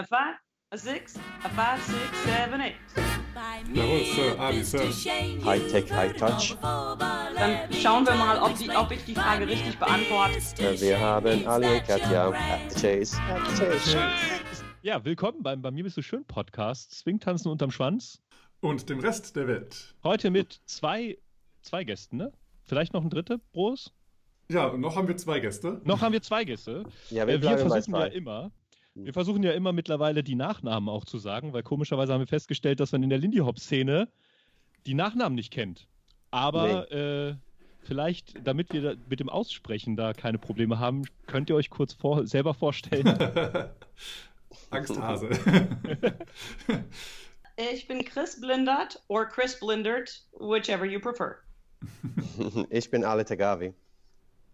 a five, a six, a five, six, seven, eight. Jawohl, Sir, Ali, Sir. High-Tech, High-Touch. Dann schauen wir mal, ob, die, ob ich die Frage richtig beantworte. Äh, Wir haben Ali und Katja Chase. Chase. Ja, willkommen beim Bei mir bist du schön Podcast Swingtanzen unterm Schwanz. Und dem Rest der Welt. Heute mit zwei, zwei Gästen, ne? Vielleicht noch ein dritter, Bros? Ja, noch haben wir zwei Gäste. Noch haben wir zwei Gäste. Ja, Äh, wir wir bleiben bei versuchen ja immer, wir versuchen ja immer mittlerweile die Nachnamen auch zu sagen, weil komischerweise haben wir festgestellt, dass man in der Lindy Hop Szene die Nachnamen nicht kennt. Aber äh, vielleicht, damit wir da mit dem Aussprechen da keine Probleme haben, könnt ihr euch kurz vor, selber vorstellen. Angsthase. Ich bin Chris Blindert or Chris Blindert, whichever you prefer. Ich bin Ali Tagavi.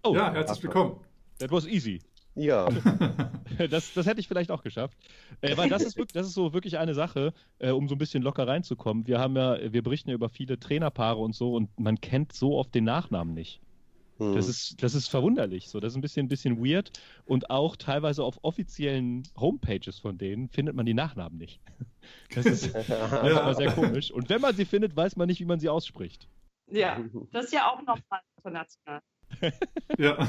Oh, ja, herzlich willkommen. that was easy. Ja, Das, das hätte ich vielleicht auch geschafft. Äh, weil das ist, wirklich, das ist so wirklich eine Sache, äh, um so ein bisschen locker reinzukommen. Wir haben ja, wir berichten ja über viele Trainerpaare und so und man kennt so oft den Nachnamen nicht. hm. Das ist, das ist verwunderlich. So, das ist ein bisschen, ein bisschen weird. Und auch teilweise auf offiziellen Homepages von denen findet man die Nachnamen nicht. Das ist manchmal sehr komisch. Und wenn man sie findet, weiß man nicht, wie man sie ausspricht. Ja, das ist ja auch nochmal international. Ja.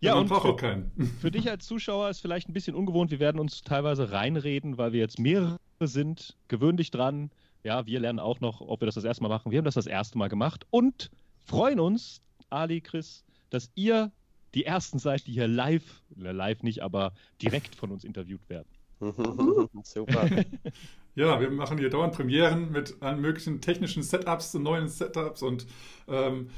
Ja, und für- auch keinen. Für dich als Zuschauer ist vielleicht ein bisschen ungewohnt. Wir werden uns teilweise reinreden, weil wir jetzt mehrere sind. Gewöhn dich dran. Ja, wir lernen auch noch, ob wir das das erste Mal machen. Wir haben das das erste Mal gemacht und freuen uns, Ali, Chris, dass ihr die Ersten seid, die hier live, äh, live nicht, aber direkt von uns interviewt werden. Super. Ja, wir machen hier dauernd Premieren mit allen möglichen technischen Setups, neuen Setups und ähm,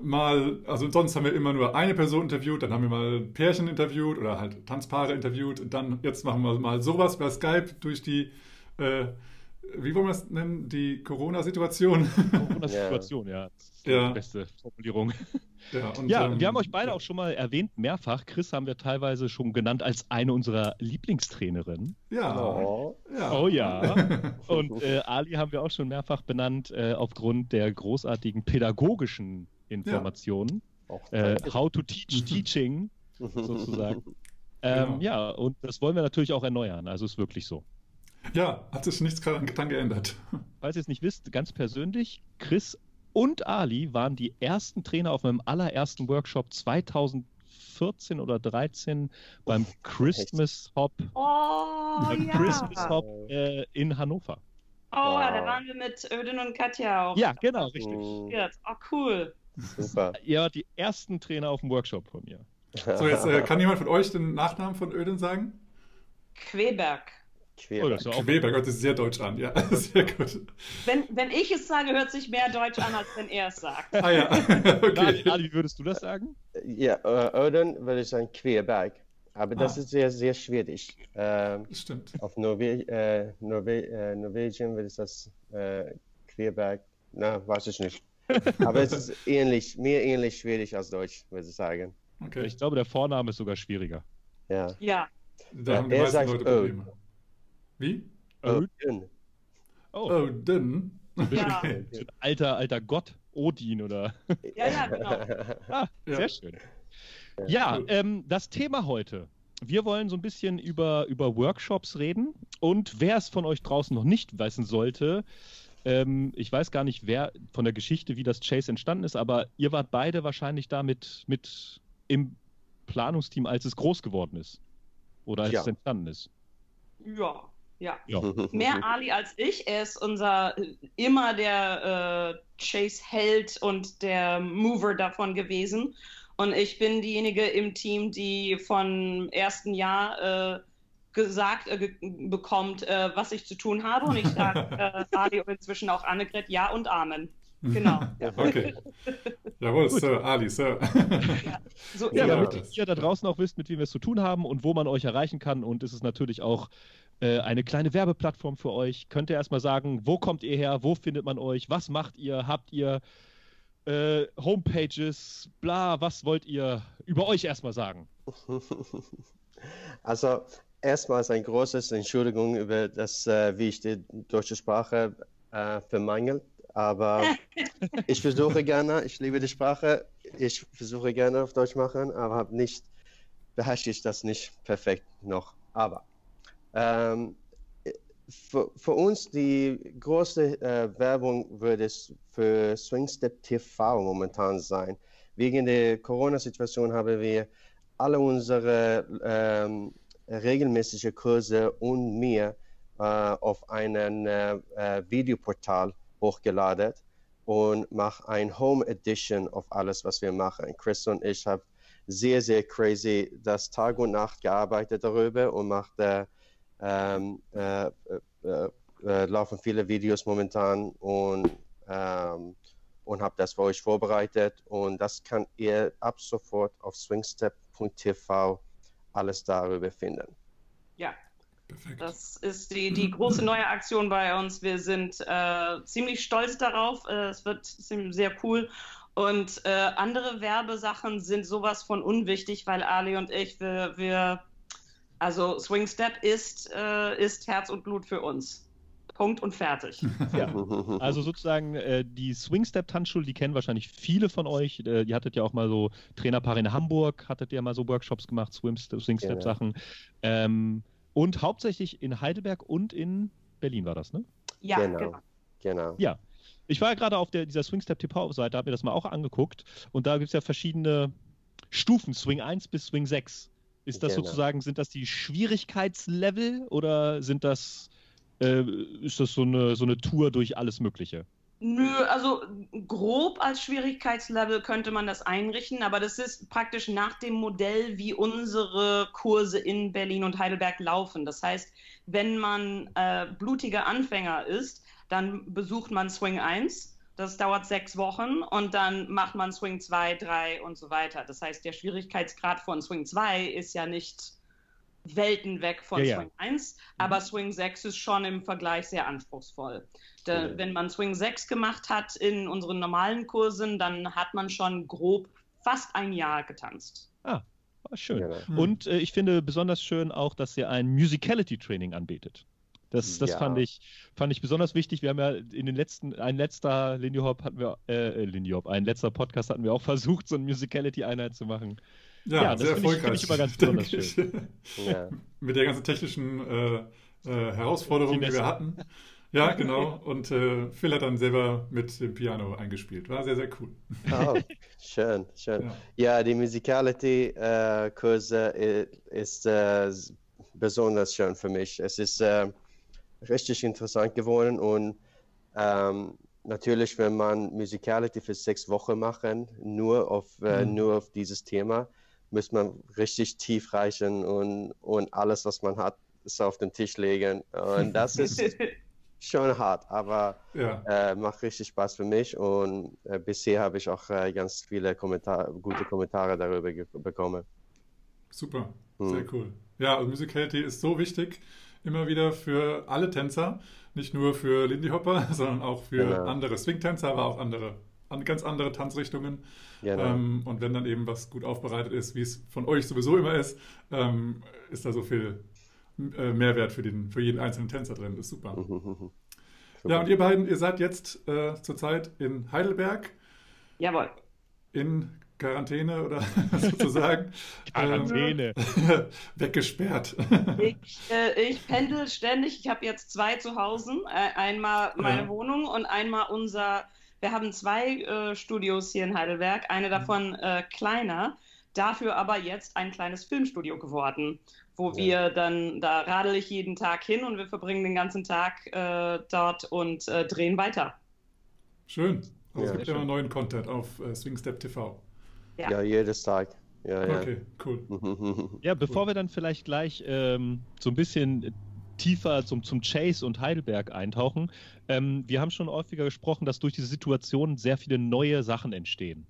mal, also sonst haben wir immer nur eine Person interviewt, dann haben wir mal Pärchen interviewt oder halt Tanzpaare interviewt und dann jetzt machen wir mal sowas bei Skype durch die, äh, wie wollen wir es nennen, die Corona-Situation. Corona-Situation, ja. Das ist Ja. die beste Formulierung. ja, und, Ja, ähm, wir haben euch beide auch schon mal erwähnt, mehrfach. Chris haben wir teilweise schon genannt als eine unserer Lieblingstrainerinnen. Ja, Oh. ja. Oh ja. Und äh, Ali haben wir auch schon mehrfach benannt äh, aufgrund der großartigen pädagogischen Informationen. Auch Äh, how to teach teaching sozusagen. Ähm, Genau. Ja, und das wollen wir natürlich auch erneuern. Also ist wirklich so. ja, hat sich nichts dran dran geändert. Falls ihr es nicht wisst, ganz persönlich, Chris und Ali waren die ersten Trainer auf meinem allerersten Workshop 2014 oder 13 beim Christmas Hop, Oh, beim ja. Christmas Hop äh, in Hannover. Oh, ja, da Wow. waren wir mit Ödin und Katja auch. Ja, genau, richtig. Jetzt. Oh, cool. Super. Ihr wart die ersten Trainer auf dem Workshop von mir. So, jetzt äh, kann jemand von euch den Nachnamen von Öden sagen? Queberg. Oh, das auch Quebec hört sich sehr deutsch an, ja, sehr gut. Wenn, wenn ich es sage, hört sich mehr Deutsch an, als wenn er es sagt. Ah ja, okay. Ali, wie würdest du das sagen? Ja, äh, Öden würde ich sagen Queerberg. Aber das Ah. ist sehr, sehr schwierig. Ähm, Das stimmt. auf Norwe äh, Norwe äh, Norwegen würde ich das äh, Queerberg. Na, weiß ich nicht. Aber es ist ähnlich, mir ähnlich schwierig als Deutsch, würde ich sagen. Okay. Ich glaube, der Vorname ist sogar schwieriger. Ja. Ja. Da Ja, haben die meisten sagt Leute. Probleme. Wie? Öden. Oh, denn. Ja. alter, alter Gott, Odin oder. Ja, ja, genau. Ah, Ja. sehr schön. Ja, ähm, das Thema heute. Wir wollen so ein bisschen über, über Workshops reden. Und wer es von euch draußen noch nicht wissen sollte, ähm, ich weiß gar nicht, wer von der Geschichte, wie das Chase entstanden ist, aber ihr wart beide wahrscheinlich da mit, mit im Planungsteam, als es groß geworden ist. Oder als Ja. es entstanden ist. Ja. Ja. Ja. Mehr Ali als ich. Er ist unser immer der äh, Chase-Held und der Mover davon gewesen. Und ich bin diejenige im Team, die von ersten Jahr äh, gesagt äh, ge bekommt, äh, was ich zu tun habe. Und ich sage äh, Ali und inzwischen auch Annegret Ja und Amen. Genau. Okay. Jawohl, Sir, Ali, Sir. So Ja, Ja. damit ihr da draußen auch wisst, mit wem wir es zu tun haben und wo man euch erreichen kann. Und es ist natürlich auch äh, eine kleine Werbeplattform für euch. Könnt ihr erstmal sagen, wo kommt ihr her, wo findet man euch, was macht ihr, habt ihr äh, Homepages, bla, was wollt ihr über euch erstmal sagen? Also, erstmals ein großes Entschuldigung über das, äh, wie ich die deutsche Sprache äh, vermangelt. Aber ich versuche gerne, ich liebe die Sprache, ich versuche gerne auf Deutsch machen, aber habe nicht, beherrsche ich das nicht perfekt noch. Aber Ähm, für, für, uns die große äh, Werbung würde es für Swingstep TV momentan sein. Wegen der Corona-Situation haben wir alle unsere ähm, regelmäßige Kurse und mir äh, auf einen äh, äh, Videoportal hochgeladen und mache ein Home Edition auf alles, was wir machen. Chris und ich haben sehr, sehr crazy das Tag und Nacht gearbeitet darüber und macht äh, ähm, äh, äh, äh, laufen viele Videos momentan und, ähm, und habe das für euch vorbereitet und das kann ihr ab sofort auf swingstep.tv alles darüber finden. Ja, Perfekt. Das ist die, die große neue Aktion bei uns. Wir sind äh, ziemlich stolz darauf. Äh, es wird sehr cool. Und äh, andere Werbesachen sind sowas von unwichtig, weil Ali und ich, wir, wir also Swing Step ist, äh, ist Herz und Blut für uns. Punkt und fertig. Ja. Also sozusagen äh, die Swing Step Tanzschule, die kennen wahrscheinlich viele von euch. Äh, die hattet ja auch mal so Trainerpaare in Hamburg, hattet ihr mal so Workshops gemacht, Swing Step Sachen. Ähm, und hauptsächlich in Heidelberg und in Berlin war das, ne? Ja, genau. genau. genau. Ja. Ich war ja gerade auf der, dieser Swingstep TV-Seite, habe mir das mal auch angeguckt. Und da gibt es ja verschiedene Stufen, Swing 1 bis Swing 6. Ist das genau. sozusagen, sind das die Schwierigkeitslevel oder sind das, äh, ist das so eine, so eine Tour durch alles Mögliche? Nö, also grob als Schwierigkeitslevel könnte man das einrichten, aber das ist praktisch nach dem Modell, wie unsere Kurse in Berlin und Heidelberg laufen. Das heißt, wenn man äh, blutiger Anfänger ist, dann besucht man Swing 1. Das dauert sechs Wochen und dann macht man Swing 2, 3 und so weiter. Das heißt, der Schwierigkeitsgrad von Swing 2 ist ja nicht Welten weg von ja, Swing ja. 1, aber mhm. Swing 6 ist schon im Vergleich sehr anspruchsvoll. De, mhm. Wenn man Swing 6 gemacht hat in unseren normalen Kursen, dann hat man schon grob fast ein Jahr getanzt. Ah, schön. Ja. Mhm. Und äh, ich finde besonders schön auch, dass ihr ein Musicality-Training anbietet. Das, das ja. fand, ich, fand ich besonders wichtig. Wir haben ja in den letzten, ein letzter Lindy Hop hatten wir, äh, Lindy Hop, ein letzter Podcast hatten wir auch versucht, so eine Musicality-Einheit zu machen. Ja, ja sehr erfolgreich. Ich, ich immer ganz besonders schön. Ja. Mit der ganzen technischen äh, äh, Herausforderung, die wir hatten. Ja, genau. Und äh, Phil hat dann selber mit dem Piano eingespielt. War sehr, sehr cool. Oh, schön, schön. Ja, ja die Musicality-Kurse äh, ist äh, besonders schön für mich. Es ist äh, richtig interessant geworden und ähm, natürlich, wenn man Musicality für sechs Wochen machen, nur auf, mhm. nur auf dieses Thema, muss man richtig tief reichen und, und alles, was man hat, ist auf den Tisch legen. Und das ist schon hart, aber ja. äh, macht richtig Spaß für mich. Und äh, bisher habe ich auch äh, ganz viele Kommentare, gute Kommentare darüber bekommen. Super, hm. sehr cool. Ja, also Musicality ist so wichtig, immer wieder für alle Tänzer, nicht nur für Lindy Hopper, sondern auch für genau. andere Swing-Tänzer, aber auch andere an ganz andere Tanzrichtungen. Genau. Ähm, und wenn dann eben was gut aufbereitet ist, wie es von euch sowieso immer ist, ähm, ist da so viel äh, Mehrwert für, den, für jeden einzelnen Tänzer drin. Das ist super. super. Ja, und ihr beiden, ihr seid jetzt äh, zurzeit in Heidelberg. Jawohl. In Quarantäne oder sozusagen. Quarantäne. Ähm, weggesperrt. Ich, äh, ich pendel ständig. Ich habe jetzt zwei zu Hause. Äh, einmal meine ja. Wohnung und einmal unser wir haben zwei äh, Studios hier in Heidelberg, eine davon äh, kleiner, dafür aber jetzt ein kleines Filmstudio geworden, wo ja. wir dann, da radel ich jeden Tag hin und wir verbringen den ganzen Tag äh, dort und äh, drehen weiter. Schön. Also ja, es gibt immer neuen Content auf äh, Swingstep TV. Ja. ja, jedes Tag. Ja, ja. Okay, cool. ja, bevor cool. wir dann vielleicht gleich ähm, so ein bisschen tiefer zum, zum Chase und Heidelberg eintauchen. Ähm, wir haben schon häufiger gesprochen, dass durch diese Situation sehr viele neue Sachen entstehen.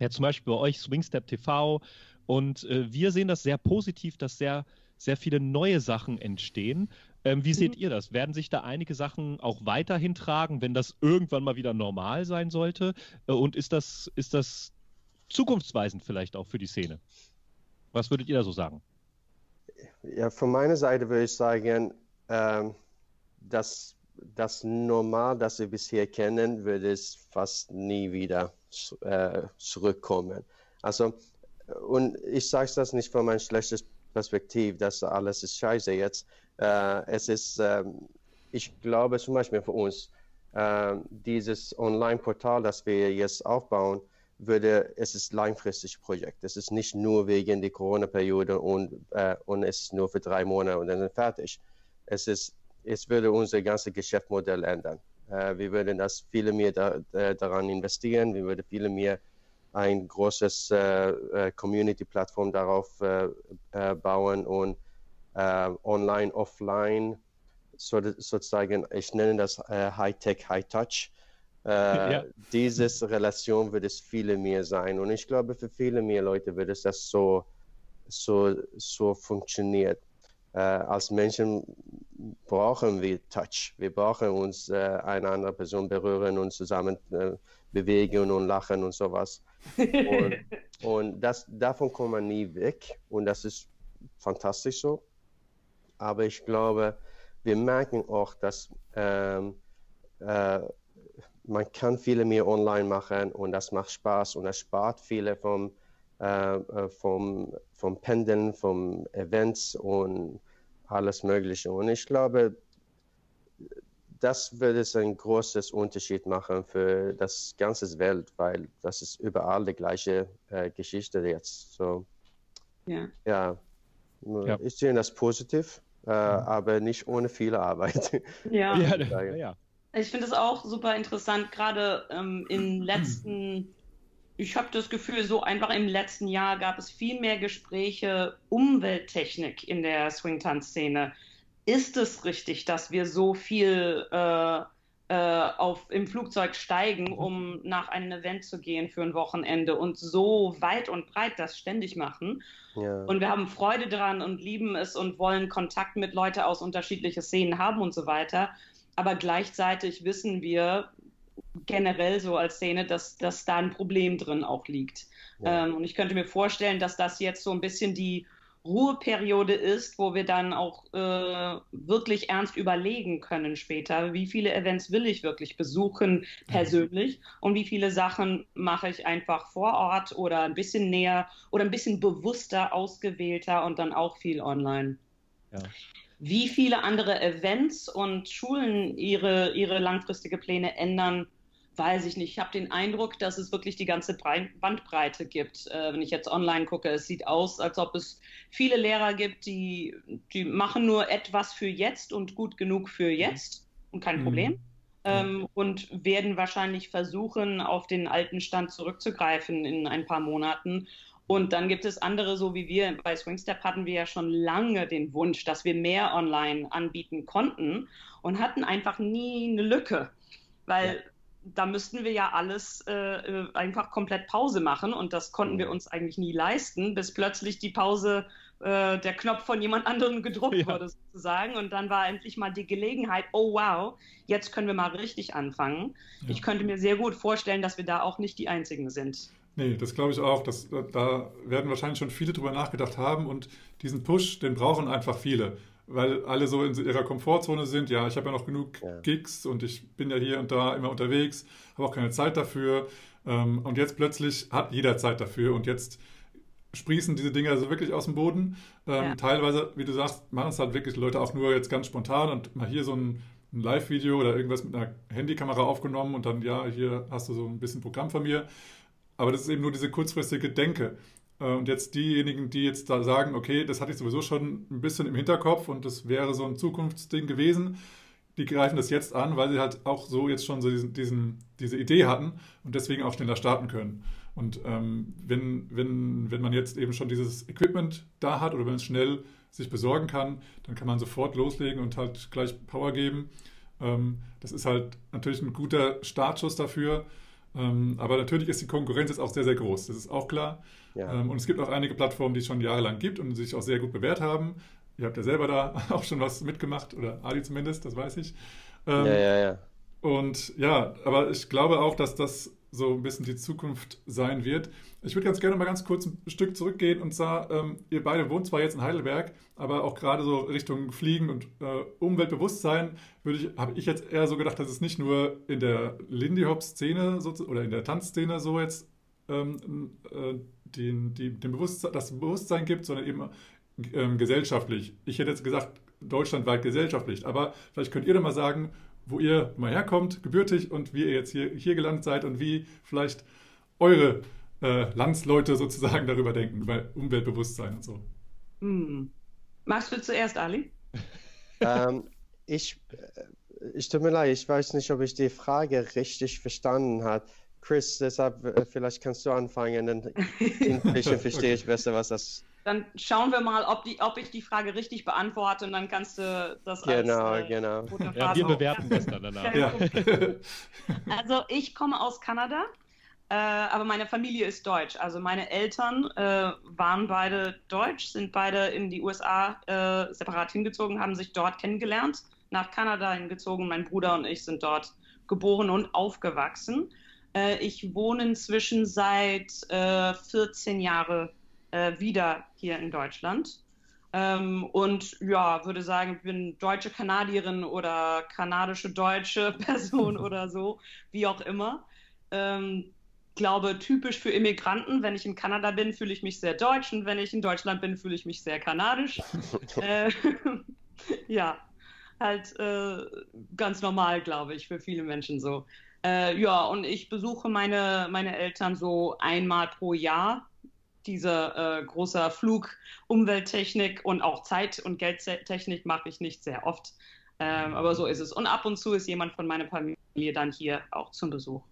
Ja, zum Beispiel bei euch Swingstep TV. Und äh, wir sehen das sehr positiv, dass sehr, sehr viele neue Sachen entstehen. Ähm, wie mhm. seht ihr das? Werden sich da einige Sachen auch weiterhin tragen, wenn das irgendwann mal wieder normal sein sollte? Äh, und ist das, ist das zukunftsweisend vielleicht auch für die Szene? Was würdet ihr da so sagen? Ja, von meiner Seite würde ich sagen, das, das Normal, das wir bisher kennen, wird es fast nie wieder äh, zurückkommen. Also, und ich sage das nicht von meinem schlechten Perspektiv, dass alles ist scheiße jetzt. Äh, es ist, ähm, ich glaube zum Beispiel für uns, äh, dieses Online-Portal, das wir jetzt aufbauen, würde, es ist ein langfristiges Projekt. Es ist nicht nur wegen der Corona-Periode und, äh, und es ist nur für drei Monate und dann fertig. Es, ist, es würde unser ganzes Geschäftsmodell ändern. Äh, wir würden das viele mehr da, äh, daran investieren. Wir würden viele mehr ein großes äh, äh Community-Plattform darauf äh, äh, bauen und online, offline, so, sozusagen, ich nenne das High-Tech, High-Touch. Ja. Diese Relation wird es viele mehr sein und ich glaube, für viele mehr Leute wird es das so, so, so funktioniert. als Menschen brauchen wir Touch. Wir brauchen uns äh, eine andere Person berühren und zusammen äh, bewegen und lachen und sowas. Und, und das, davon kommt man nie weg und das ist fantastisch so. Aber ich glaube, wir merken auch, dass ähm, äh, man kann viele mehr online machen und das macht Spaß und das spart viele vom, äh, äh vom, vom Pendeln, vom Events und alles Mögliche. Und ich glaube, das würde es einen großen Unterschied machen für das ganze Welt, weil das ist überall die gleiche äh, Geschichte jetzt. So, ja. ja. ja. Ich sehe das positiv, äh, aber nicht ohne viele Arbeit. Ja, ja, ja. Ich finde es auch super interessant, gerade ähm, im letzten ich habe das Gefühl, so einfach im letzten Jahr gab es viel mehr Gespräche Umwelttechnik in der Swing-Tanz-Szene. Ist es richtig, dass wir so viel äh, äh, auf, im Flugzeug steigen, um nach einem Event zu gehen für ein Wochenende und so weit und breit das ständig machen? Ja. Und wir haben Freude dran und lieben es und wollen Kontakt mit Leuten aus unterschiedlichen Szenen haben und so weiter. Aber gleichzeitig wissen wir, generell so als Szene, dass, dass da ein Problem drin auch liegt. Ja. Ähm, und ich könnte mir vorstellen, dass das jetzt so ein bisschen die Ruheperiode ist, wo wir dann auch äh, wirklich ernst überlegen können später, wie viele Events will ich wirklich besuchen persönlich mhm. und wie viele Sachen mache ich einfach vor Ort oder ein bisschen näher oder ein bisschen bewusster, ausgewählter und dann auch viel online. Ja. Wie viele andere Events und Schulen ihre, ihre langfristige Pläne ändern, weiß ich nicht. Ich habe den Eindruck, dass es wirklich die ganze Bandbreite gibt. Äh, wenn ich jetzt online gucke, es sieht aus, als ob es viele Lehrer gibt, die, die machen nur etwas für jetzt und gut genug für jetzt und kein mhm. Problem. Ähm, und werden wahrscheinlich versuchen, auf den alten Stand zurückzugreifen in ein paar Monaten. Und dann gibt es andere, so wie wir bei Swingstep hatten wir ja schon lange den Wunsch, dass wir mehr online anbieten konnten und hatten einfach nie eine Lücke. Weil ja da müssten wir ja alles äh, äh, einfach komplett Pause machen und das konnten wir uns eigentlich nie leisten, bis plötzlich die Pause, äh, der Knopf von jemand anderem gedruckt ja. wurde sozusagen und dann war endlich mal die Gelegenheit, oh wow, jetzt können wir mal richtig anfangen. Ja. Ich könnte mir sehr gut vorstellen, dass wir da auch nicht die Einzigen sind. Nee, das glaube ich auch. Das, da werden wahrscheinlich schon viele drüber nachgedacht haben und diesen Push, den brauchen einfach viele weil alle so in ihrer Komfortzone sind. Ja, ich habe ja noch genug ja. Gigs und ich bin ja hier und da immer unterwegs, habe auch keine Zeit dafür. Ähm, und jetzt plötzlich hat jeder Zeit dafür und jetzt sprießen diese Dinger so wirklich aus dem Boden. Ähm, ja. Teilweise, wie du sagst, machen es halt wirklich Leute auch nur jetzt ganz spontan und mal hier so ein, ein Live-Video oder irgendwas mit einer Handykamera aufgenommen und dann, ja, hier hast du so ein bisschen Programm von mir. Aber das ist eben nur diese kurzfristige Denke. Äh, und jetzt diejenigen, die jetzt da sagen, okay, das hatte ich sowieso schon ein bisschen im Hinterkopf und das wäre so ein Zukunftsding gewesen, die greifen das jetzt an, weil sie halt auch so jetzt schon so diesen, diesen diese Idee hatten und deswegen auch schneller starten können. Und ähm, wenn, wenn, wenn man jetzt eben schon dieses Equipment da hat oder wenn es schnell sich besorgen kann, dann kann man sofort loslegen und halt gleich Power geben. Ähm, das ist halt natürlich ein guter Startschuss dafür. Ähm, aber natürlich ist die Konkurrenz jetzt auch sehr, sehr groß. Das ist auch klar. Ja. Ähm, und es gibt auch einige Plattformen, die es schon jahrelang gibt und sich auch sehr gut bewährt haben. Ihr habt ja selber da auch schon was mitgemacht, oder Ali zumindest, das weiß ich. Ähm, ja, ja, ja. Und ja, aber ich glaube auch, dass das so ein bisschen die Zukunft sein wird. Ich würde ganz gerne mal ganz kurz ein Stück zurückgehen und zwar, ähm, ihr beide wohnt zwar jetzt in Heidelberg, aber auch gerade so Richtung Fliegen und äh, Umweltbewusstsein ich, habe ich jetzt eher so gedacht, dass es nicht nur in der Lindy Hop Szene so, oder in der Tanzszene so jetzt ähm, äh, den, die, den Bewusstsein, das Bewusstsein gibt, sondern eben ähm, gesellschaftlich. Ich hätte jetzt gesagt, deutschlandweit gesellschaftlich. Aber vielleicht könnt ihr doch mal sagen, wo ihr mal herkommt, gebürtig und wie ihr jetzt hier, hier gelandet seid und wie vielleicht eure äh, Landsleute sozusagen darüber denken, über Umweltbewusstsein und so. Hm. Magst du zuerst, Ali? ähm, ich, äh, ich tut mir leid, ich weiß nicht, ob ich die Frage richtig verstanden habe. Chris, deshalb äh, vielleicht kannst du anfangen, dann verstehe ich besser, was das dann schauen wir mal, ob, die, ob ich die Frage richtig beantworte und dann kannst du das genau, als äh, genau. Ja, wir bewerten das dann danach. Ja. Also ich komme aus Kanada, äh, aber meine Familie ist deutsch. Also meine Eltern äh, waren beide deutsch, sind beide in die USA äh, separat hingezogen, haben sich dort kennengelernt, nach Kanada hingezogen. Mein Bruder und ich sind dort geboren und aufgewachsen. Äh, ich wohne inzwischen seit 14 Jahren äh, wieder hier in Deutschland. Ähm, und ja, würde sagen, ich bin deutsche Kanadierin oder kanadische deutsche Person oder so, wie auch immer. Ähm, glaube, typisch für Immigranten, wenn ich in Kanada bin, fühle ich mich sehr deutsch und wenn ich in Deutschland bin, fühle ich mich sehr kanadisch. äh, ja, halt äh, ganz normal, glaube ich, für viele Menschen so. Äh, ja, und ich besuche meine, meine Eltern so einmal pro Jahr dieser äh, großer Flug, Umwelttechnik und auch Zeit- und Geldtechnik mache ich nicht sehr oft. Ähm, aber so ist es. Und ab und zu ist jemand von meiner Familie dann hier auch zum Besuch.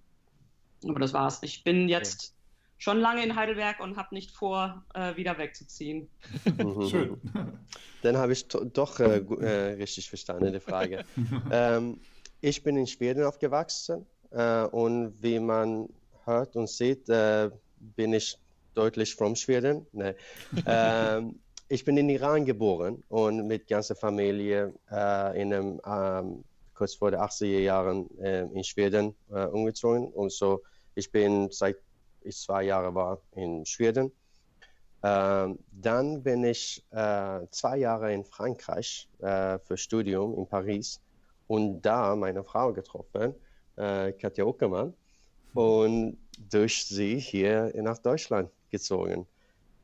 Aber das war's. Ich bin jetzt okay. schon lange in Heidelberg und habe nicht vor, äh, wieder wegzuziehen. Mhm. Schön. Dann habe ich doch äh, äh, richtig verstanden, die Frage. ähm, ich bin in Schweden aufgewachsen äh, und wie man hört und sieht, äh, bin ich deutlich from Schweden. Nee. ähm, ich bin in Iran geboren und mit ganzer Familie äh, in einem, ähm, kurz vor den 80er Jahren äh, in Schweden äh, umgezogen. Und so, ich bin seit ich zwei Jahre war in Schweden. Ähm, dann bin ich äh, zwei Jahre in Frankreich äh, für Studium in Paris und da meine Frau getroffen, äh, Katja Uckermann, und durch sie hier nach Deutschland gezogen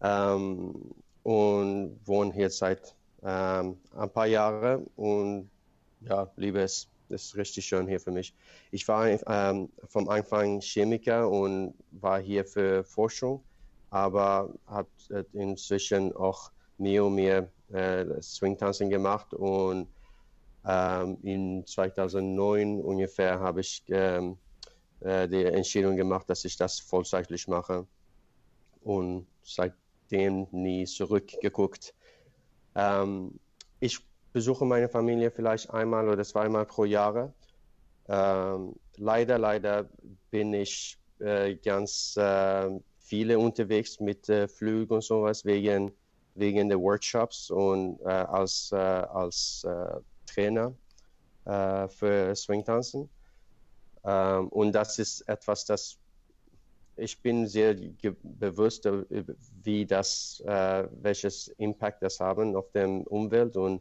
ähm, und wohne hier seit ähm, ein paar Jahren und ja, liebe es. Das ist richtig schön hier für mich. Ich war ähm, vom Anfang Chemiker und war hier für Forschung, aber habe äh, inzwischen auch mehr und mehr äh, Swingtanzen gemacht und ähm, in 2009 ungefähr habe ich ähm, äh, die Entscheidung gemacht, dass ich das vollzeitlich mache und seitdem nie zurückgeguckt. Ähm, ich besuche meine Familie vielleicht einmal oder zweimal pro Jahr. Ähm, leider, leider bin ich äh, ganz äh, viele unterwegs mit äh, Flügen und sowas wegen, wegen der Workshops und äh, als, äh, als äh, Trainer für Swingtanzen. Ähm, und das ist etwas, das ich bin sehr bewusst, wie das, welches Impact das haben auf die Umwelt und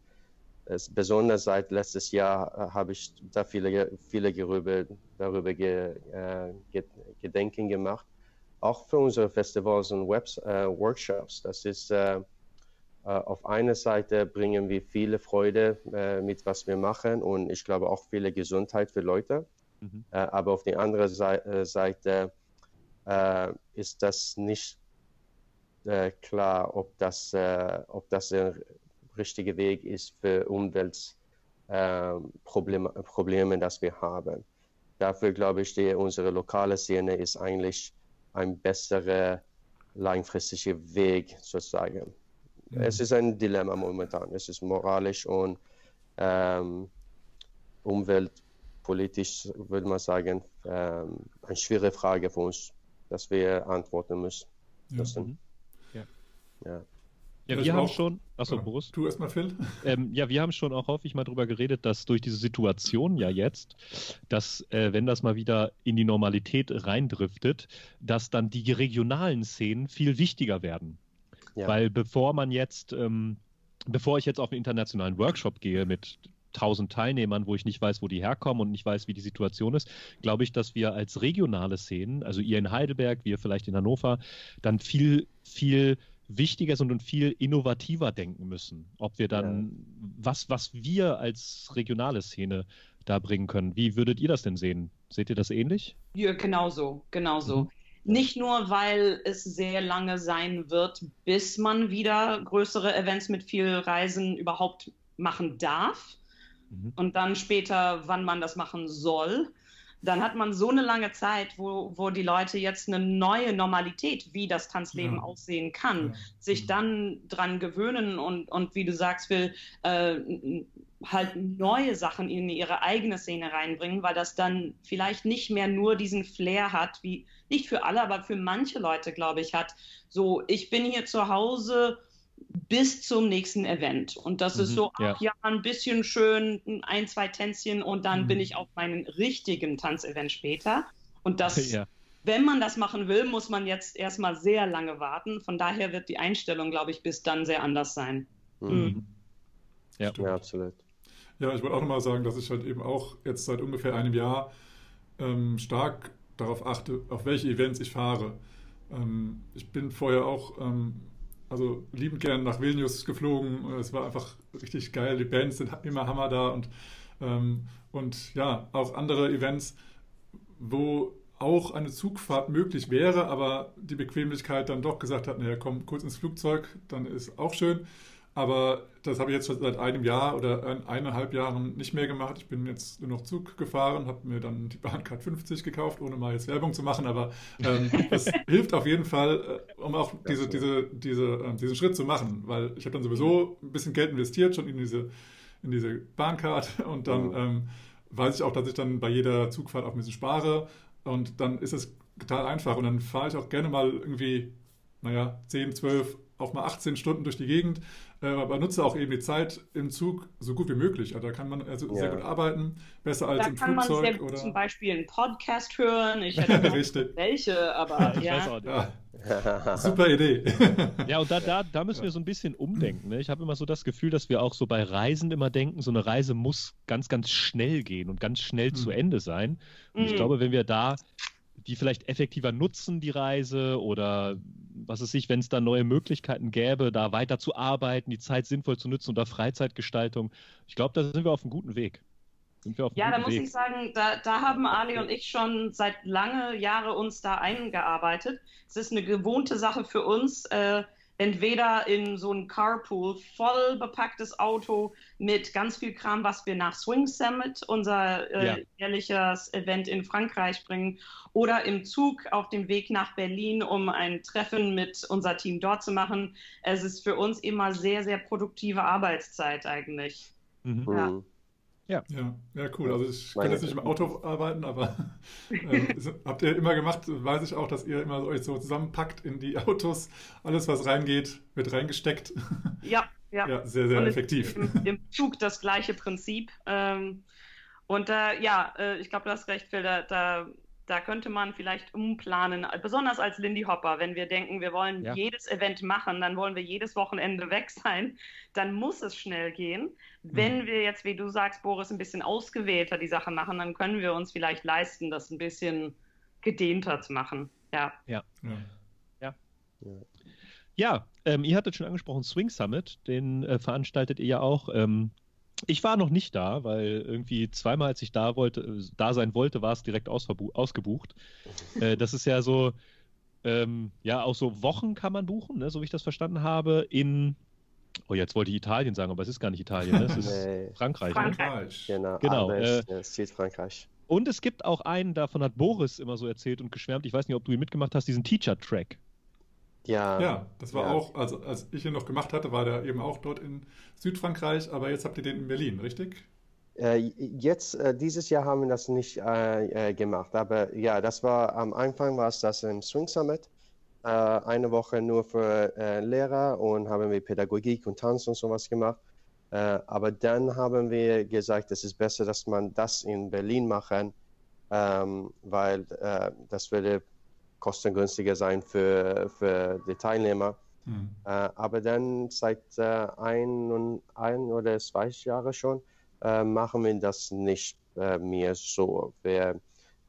es, besonders seit letztes Jahr äh, habe ich da viele, viele darüber, darüber ge, äh, Gedenken gemacht. Auch für unsere Festivals und Webs, äh, Workshops. Das ist äh, äh, auf einer Seite bringen wir viele Freude mit was wir machen und ich glaube auch viele Gesundheit für Leute. Mhm. aber auf der anderen Seite äh, ist das nicht äh, klar, ob das, äh, ob das richtige Weg ist für Umweltprobleme, ähm, Probleme, das wir haben. Dafür glaube ich, die, unsere lokale Szene ist eigentlich ein besserer langfristiger Weg sozusagen. Mhm. Es ist ein Dilemma momentan. Es ist moralisch und ähm, umweltpolitisch, würde man sagen, ähm, eine schwere Frage für uns dass wir antworten müssen. Ja. Mhm. ja. ja. Ja, wir haben auch, schon. Achso, ja, Boris. Tu erstmal, Phil. Ähm, ja, wir haben schon auch häufig mal darüber geredet, dass durch diese Situation ja jetzt, dass, äh, wenn das mal wieder in die Normalität reindriftet, dass dann die regionalen Szenen viel wichtiger werden. Ja. Weil bevor man jetzt, ähm, bevor ich jetzt auf einen internationalen Workshop gehe mit 1000 Teilnehmern, wo ich nicht weiß, wo die herkommen und nicht weiß, wie die Situation ist, glaube ich, dass wir als regionale Szenen, also ihr in Heidelberg, wir vielleicht in Hannover, dann viel, viel wichtiger sind und viel innovativer denken müssen. Ob wir dann, ja. was, was wir als regionale Szene da bringen können. Wie würdet ihr das denn sehen? Seht ihr das ähnlich? Ja, genauso, genauso. Mhm. Nicht nur, weil es sehr lange sein wird, bis man wieder größere Events mit viel Reisen überhaupt machen darf. Mhm. Und dann später, wann man das machen soll. Dann hat man so eine lange Zeit, wo, wo die Leute jetzt eine neue Normalität, wie das Tanzleben ja. aussehen kann, ja. sich dann dran gewöhnen und, und wie du sagst, will äh, halt neue Sachen in ihre eigene Szene reinbringen, weil das dann vielleicht nicht mehr nur diesen Flair hat, wie nicht für alle, aber für manche Leute, glaube ich, hat. So, ich bin hier zu Hause bis zum nächsten Event. Und das mhm, ist so, ach ja. ja, ein bisschen schön, ein, zwei Tänzchen und dann mhm. bin ich auf meinen richtigen Tanzevent später. Und das, ja. wenn man das machen will, muss man jetzt erstmal sehr lange warten. Von daher wird die Einstellung, glaube ich, bis dann sehr anders sein. Mhm. mhm. Ja. ja, absolut. Ja, ich wollte auch nochmal sagen, dass ich halt eben auch jetzt seit ungefähr einem Jahr ähm, stark darauf achte, auf welche Events ich fahre. Ähm, ich bin vorher auch ähm, also liebend gern nach Vilnius geflogen. Es war einfach richtig geil. Die Bands sind immer Hammer da und, ähm, und ja, auch andere Events, wo auch eine Zugfahrt möglich wäre, aber die Bequemlichkeit dann doch gesagt hat, naja, komm kurz ins Flugzeug, dann ist auch schön. Aber das habe ich jetzt seit einem Jahr oder ein, eineinhalb Jahren nicht mehr gemacht. Ich bin jetzt nur noch Zug gefahren, habe mir dann die Bahncard 50 gekauft, ohne mal jetzt Werbung zu machen. Aber ähm, das hilft auf jeden Fall, äh, um auch diese, diese, diese, äh, diesen Schritt zu machen. Weil ich habe dann sowieso ein bisschen Geld investiert, schon in diese, in diese Bahncard. Und dann ähm, weiß ich auch, dass ich dann bei jeder Zugfahrt auch ein bisschen spare. Und dann ist es total einfach. Und dann fahre ich auch gerne mal irgendwie, naja, 10, 12, auch mal 18 Stunden durch die Gegend äh, aber nutze auch eben die Zeit im Zug so gut wie möglich. Also da kann man also ja. sehr gut arbeiten, besser als da im Flugzeug. Da kann man sehr gut oder... zum Beispiel einen Podcast hören. Ich hätte Richtig. welche, aber ja. ja. Super Idee. ja, und da, da, da müssen wir so ein bisschen umdenken. Ne? Ich habe immer so das Gefühl, dass wir auch so bei Reisen immer denken, so eine Reise muss ganz, ganz schnell gehen und ganz schnell mhm. zu Ende sein. Und mhm. ich glaube, wenn wir da die vielleicht effektiver nutzen, die Reise oder was es sich, wenn es da neue Möglichkeiten gäbe, da weiter zu arbeiten, die Zeit sinnvoll zu nutzen unter Freizeitgestaltung. Ich glaube, da sind wir auf einem guten Weg. ja, da muss Weg. ich sagen, da, da, haben Ali und ich schon seit lange Jahre uns da eingearbeitet. Es ist eine gewohnte Sache für uns. Äh, entweder in so ein Carpool, voll bepacktes Auto mit ganz viel Kram, was wir nach Swing Summit, unser äh, ja. jährliches Event in Frankreich bringen, oder im Zug auf dem Weg nach Berlin, um ein Treffen mit unser Team dort zu machen. Es ist für uns immer sehr, sehr produktive Arbeitszeit eigentlich. Mhm. Ja. Ja. ja. Ja, cool. Also ich kann jetzt nicht im Auto arbeiten, aber äh, habt ihr immer gemacht, weiß ich auch, dass ihr immer euch so zusammenpackt in die Autos. Alles, was reingeht, wird reingesteckt. Ja, ja. Ja, sehr, sehr effektiv. Im, Im, Zug das gleiche Prinzip. Ähm, und äh, ja, äh, ich glaube, du hast recht, Phil, da, da da könnte man vielleicht umplanen, besonders als Lindy Hopper, wenn wir denken, wir wollen ja. jedes Event machen, dann wollen wir jedes Wochenende weg sein, dann muss es schnell gehen. Wenn mhm. wir jetzt, wie du sagst, Boris, ein bisschen ausgewählter die Sache machen, dann können wir uns vielleicht leisten, das ein bisschen gedehnter zu machen. Ja. Ja. Ja. ja. ja ähm, ihr hattet schon angesprochen, Swing Summit, den äh, veranstaltet ihr ja auch. Ähm, ich war noch nicht da, weil irgendwie zweimal, als ich da wollte, äh, da sein wollte, war es direkt ausgebucht. äh, das ist ja so, ähm, ja, auch so Wochen kann man buchen, ne, so wie ich das verstanden habe, in Oh, jetzt wollte ich Italien sagen, aber es ist gar nicht Italien, ne? es ist nee. Frankreich. Frankreich. Ne? Genau, genau äh, Südfrankreich. Und es gibt auch einen, davon hat Boris immer so erzählt und geschwärmt, ich weiß nicht, ob du ihn mitgemacht hast, diesen Teacher-Track. Ja, ja, das war ja. auch, also als ich ihn noch gemacht hatte, war der eben auch dort in Südfrankreich, aber jetzt habt ihr den in Berlin, richtig? Äh, jetzt, äh, dieses Jahr haben wir das nicht äh, äh gemacht, aber ja, das war am Anfang war es das im Swing Summit, äh, eine Woche nur für äh, Lehrer und haben wir Pädagogik und Tanz und sowas gemacht. aber dann haben wir gesagt, es ist besser, dass man das in Berlin machen, ähm, weil das würde kostengünstiger sein für, für die Teilnehmer. Mhm. Äh, aber dann seit äh, ein, ein oder zwei Jahren schon äh, machen wir das nicht äh, mehr so. Wir,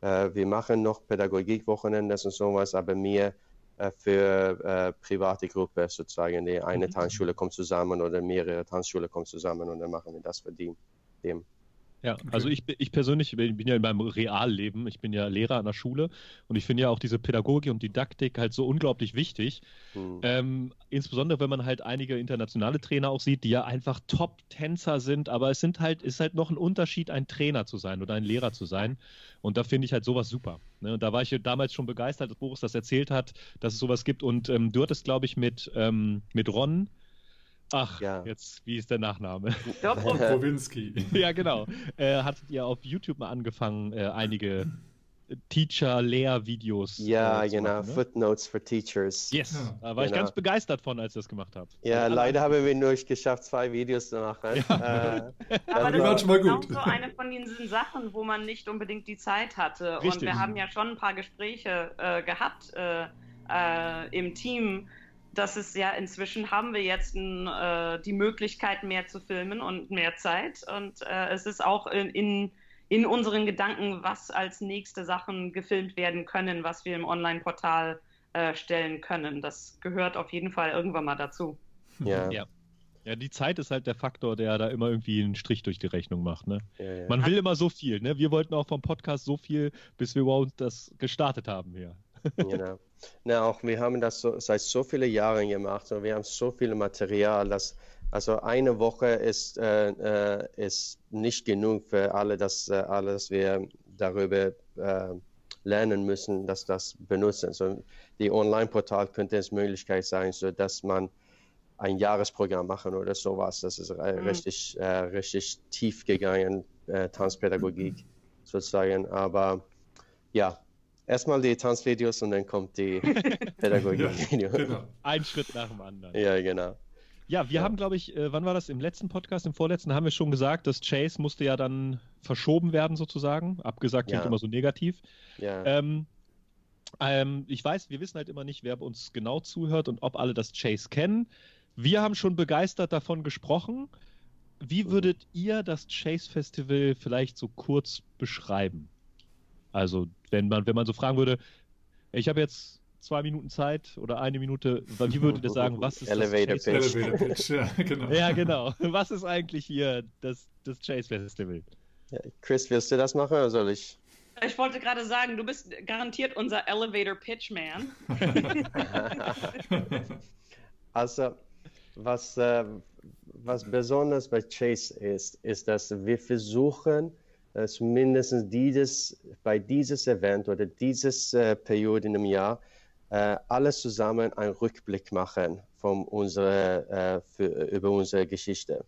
äh, wir machen noch Pädagogikwochenende und sowas, aber mehr äh, für private Gruppe sozusagen. Die eine Mhm. Tanzschule kommt zusammen oder mehrere Tanzschulen kommen zusammen und dann machen wir das für die. Dem. Ja, also ich, ich persönlich bin, bin ja in meinem Realleben, ich bin ja Lehrer an der Schule und ich finde ja auch diese Pädagogik und Didaktik halt so unglaublich wichtig. Hm. Ähm, insbesondere wenn man halt einige internationale Trainer auch sieht, die ja einfach Top-Tänzer sind, aber es sind halt, ist halt noch ein Unterschied, ein Trainer zu sein oder ein Lehrer zu sein. Und da finde ich halt sowas super. Ne? Und da war ich damals schon begeistert, dass Boris das erzählt hat, dass es sowas gibt. Und ähm, du hattest, glaube ich, mit, ähm, mit Ron. Ach, Ja. jetzt, wie ist der Nachname? Kowinski. ja, genau. Äh, hattet ihr auf YouTube mal angefangen, äh, einige Teacher-Lehr-Videos Ja, äh, zu genau. machen, ne? Footnotes for Teachers. Yes, Ja, da war ich genau. ganz begeistert von, als ihr das gemacht habt. Ja, Also, leider haben wir nur geschafft, zwei Videos zu machen. Äh, Aber das die das waren ist schon mal genau gut. so eine von diesen Sachen, wo man nicht unbedingt die Zeit hatte. Und Richtig. wir haben ja schon ein paar Gespräche äh, gehabt äh, äh, im Team. Dass es ja inzwischen haben wir jetzt ein, äh, die Möglichkeit, mehr zu filmen und mehr Zeit. Und äh, es ist auch in, in, in unseren Gedanken, was als nächste Sachen gefilmt werden können, was wir im Online-Portal äh, stellen können. Das gehört auf jeden Fall irgendwann mal dazu. Ja. Ja. Ja, die Zeit ist halt der Faktor, der da immer irgendwie einen Strich durch die Rechnung macht. Ne? Ja, ja. Man will immer so viel. Ne? Wir wollten auch vom Podcast so viel, bis wir überhaupt das gestartet haben hier. Genau. Na, auch wir haben das so, seit so vielen Jahren gemacht und wir haben so viel Material, dass also eine Woche ist, äh, äh, ist nicht genug für alle, dass äh, alles wir darüber äh, lernen müssen, dass das benutzen. So, die Online-Portal könnte es Möglichkeit sein, so dass man ein Jahresprogramm machen oder sowas. Das ist Mhm. richtig, äh, richtig tief gegangen, äh, Tanzpädagogik sozusagen. Aber ja, erstmal die Tanzvideos und dann kommt die Pädagogik-Video. Genau. Ein Schritt nach dem anderen. Ja, genau. Ja, wir Ja. haben, glaube ich, äh, wann war das? Im letzten Podcast, im vorletzten, haben wir schon gesagt, dass Chase musste ja dann verschoben werden, sozusagen. Abgesagt klingt Ja. immer so negativ. Ja. Ähm, ähm, ich weiß, wir wissen halt immer nicht, wer uns genau zuhört und ob alle das Chase kennen. Wir haben schon begeistert davon gesprochen. Wie Mhm. würdet ihr das Chase Festival vielleicht so kurz beschreiben? Also, wenn man, wenn man so fragen würde, ich habe jetzt zwei Minuten Zeit oder eine Minute, wie würdet ihr sagen, was ist Elevator das Chase Pitch. Elevator Pitch, ja, genau. Ja, genau. Was ist eigentlich hier das, das Chase Festival? Ja, Chris, willst du das machen oder soll ich? Ich wollte gerade sagen, du bist garantiert unser Elevator Pitch Man. Also, was, äh, was besonders bei Chase ist, ist, dass wir versuchen, dass mindestens dieses, bei dieses Event oder dieses äh, Periode einem Jahr äh, alles zusammen einen Rückblick machen von unsere, äh, für, über unsere Geschichte.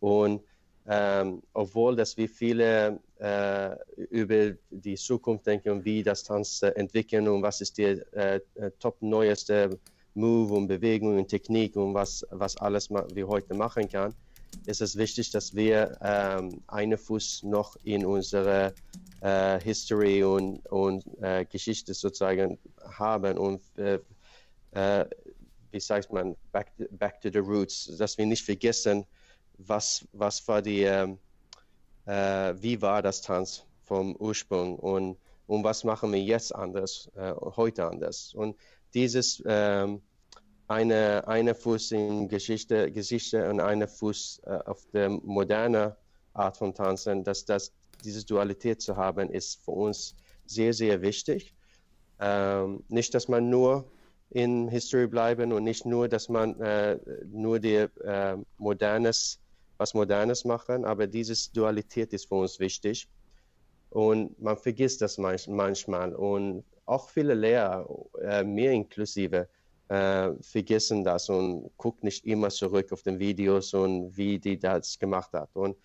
Und ähm, obwohl dass wir viele äh, über die Zukunft denken und wie das Tanz äh, entwickeln und was ist die äh, äh, top neueste Move und Bewegung und Technik und was, was alles wir heute machen kann, ist es wichtig, dass wir ähm, einen Fuß noch in unsere äh, History und, und äh, Geschichte sozusagen haben und äh, äh, wie sagt man, back, back to the roots, dass wir nicht vergessen, was, was war die, ähm, äh, wie war das Tanz vom Ursprung und, und was machen wir jetzt anders, äh, heute anders. Und dieses ähm, eine, eine Fuß in Geschichte, Geschichte und eine Fuß äh, auf der modernen Art von Tanzen, dass das, diese Dualität zu haben, ist für uns sehr, sehr wichtig. Ähm, nicht, dass man nur in History bleiben und nicht nur, dass man äh, nur die äh, modernes, was Modernes machen, aber diese Dualität ist für uns wichtig. Und man vergisst das manch, manchmal. Und auch viele Lehrer, äh, mir inklusive, äh, vergessen das und gucken nicht immer zurück auf den Videos und wie die das gemacht hat. Und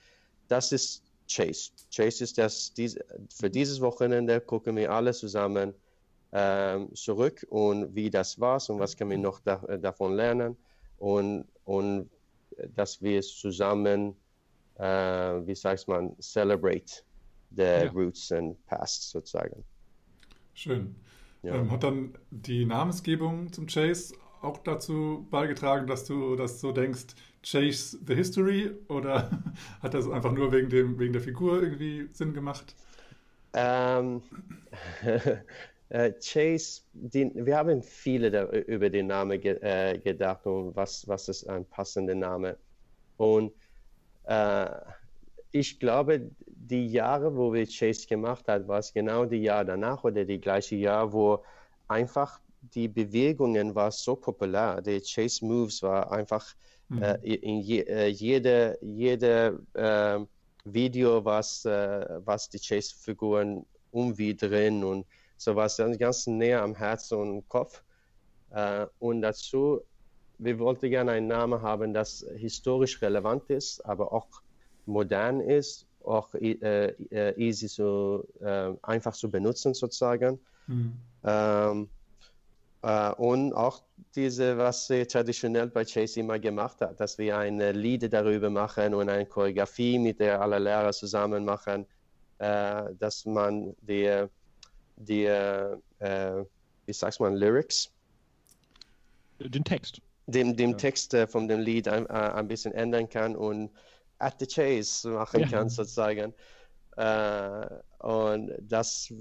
das ist Chase. Chase ist das, diese, für dieses Wochenende gucken wir alle zusammen ähm, zurück und wie das war und was können wir noch da, davon lernen und, und dass wir zusammen, äh, wie sagt man, celebrate the Ja. roots and past sozusagen. Schön. Ja. Ähm, hat dann die Namensgebung zum Chase auch dazu beigetragen, dass du das so denkst, Chase the History? Oder hat das einfach nur wegen, dem, wegen der Figur irgendwie Sinn gemacht? Ähm, Äh, Chase, die, wir haben viele da, über den Namen ge, äh, gedacht und was, was ist ein passender Name. Und äh, ich glaube, die Jahre, wo wir Chase gemacht haben, war es genau die Jahre danach oder die gleiche Jahr, wo einfach die Bewegungen war so populär. Die Chase Moves war einfach mhm. äh, in je, äh, jede, jede äh, Video, was, äh, was die Chase-Figuren irgendwie drin und so was dann ganz näher am Herzen und Kopf. Äh, und dazu, wir wollten gerne einen Namen haben, das historisch relevant ist, aber auch modern ist, auch äh, äh easy so äh, einfach zu benutzen sozusagen. Mhm. Ähm, äh, und auch diese, was sie traditionell bei Chase immer gemacht hat, dass wir eine Lied darüber machen und eine Choreografie mit der alle Lehrer zusammen machen, äh, dass man die, die äh, wie sagt man, Lyrics? Den Text. Dem, dem ja. Text äh, von dem Lied ein, ein bisschen ändern kann und at the chase machen ja. kann sozusagen. Äh, und das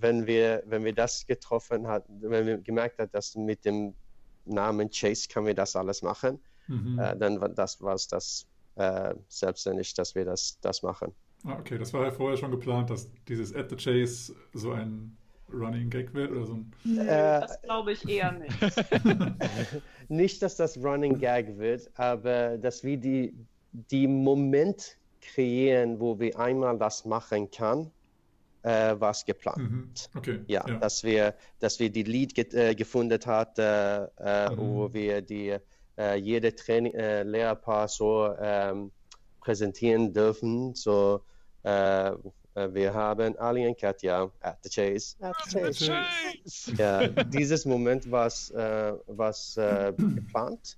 wenn wir, wenn wir das getroffen hatten, wenn wir gemerkt haben, dass mit dem Namen Chase kann wir das alles machen, mhm. äh, dann war das war es das äh, selbstständig, dass wir das, das machen. Ah, okay, das war ja vorher schon geplant, dass dieses At the Chase so ein Running Gag wird oder so ein. Nee, äh, das glaube ich eher nicht. nicht, dass das Running Gag wird, aber dass wir die, die Moment kreieren, wo wir einmal das machen können äh, was geplant. Mhm. Okay. Ja, ja, dass wir, dass wir die Lied ge äh, gefunden hat, äh, mhm. wo wir die äh, jede Training, äh, Lehrpaar so ähm, präsentieren dürfen. So, äh, wir haben Ali und Katja at the chase. At the chase. chase. Ja, dieses Moment war was geplant,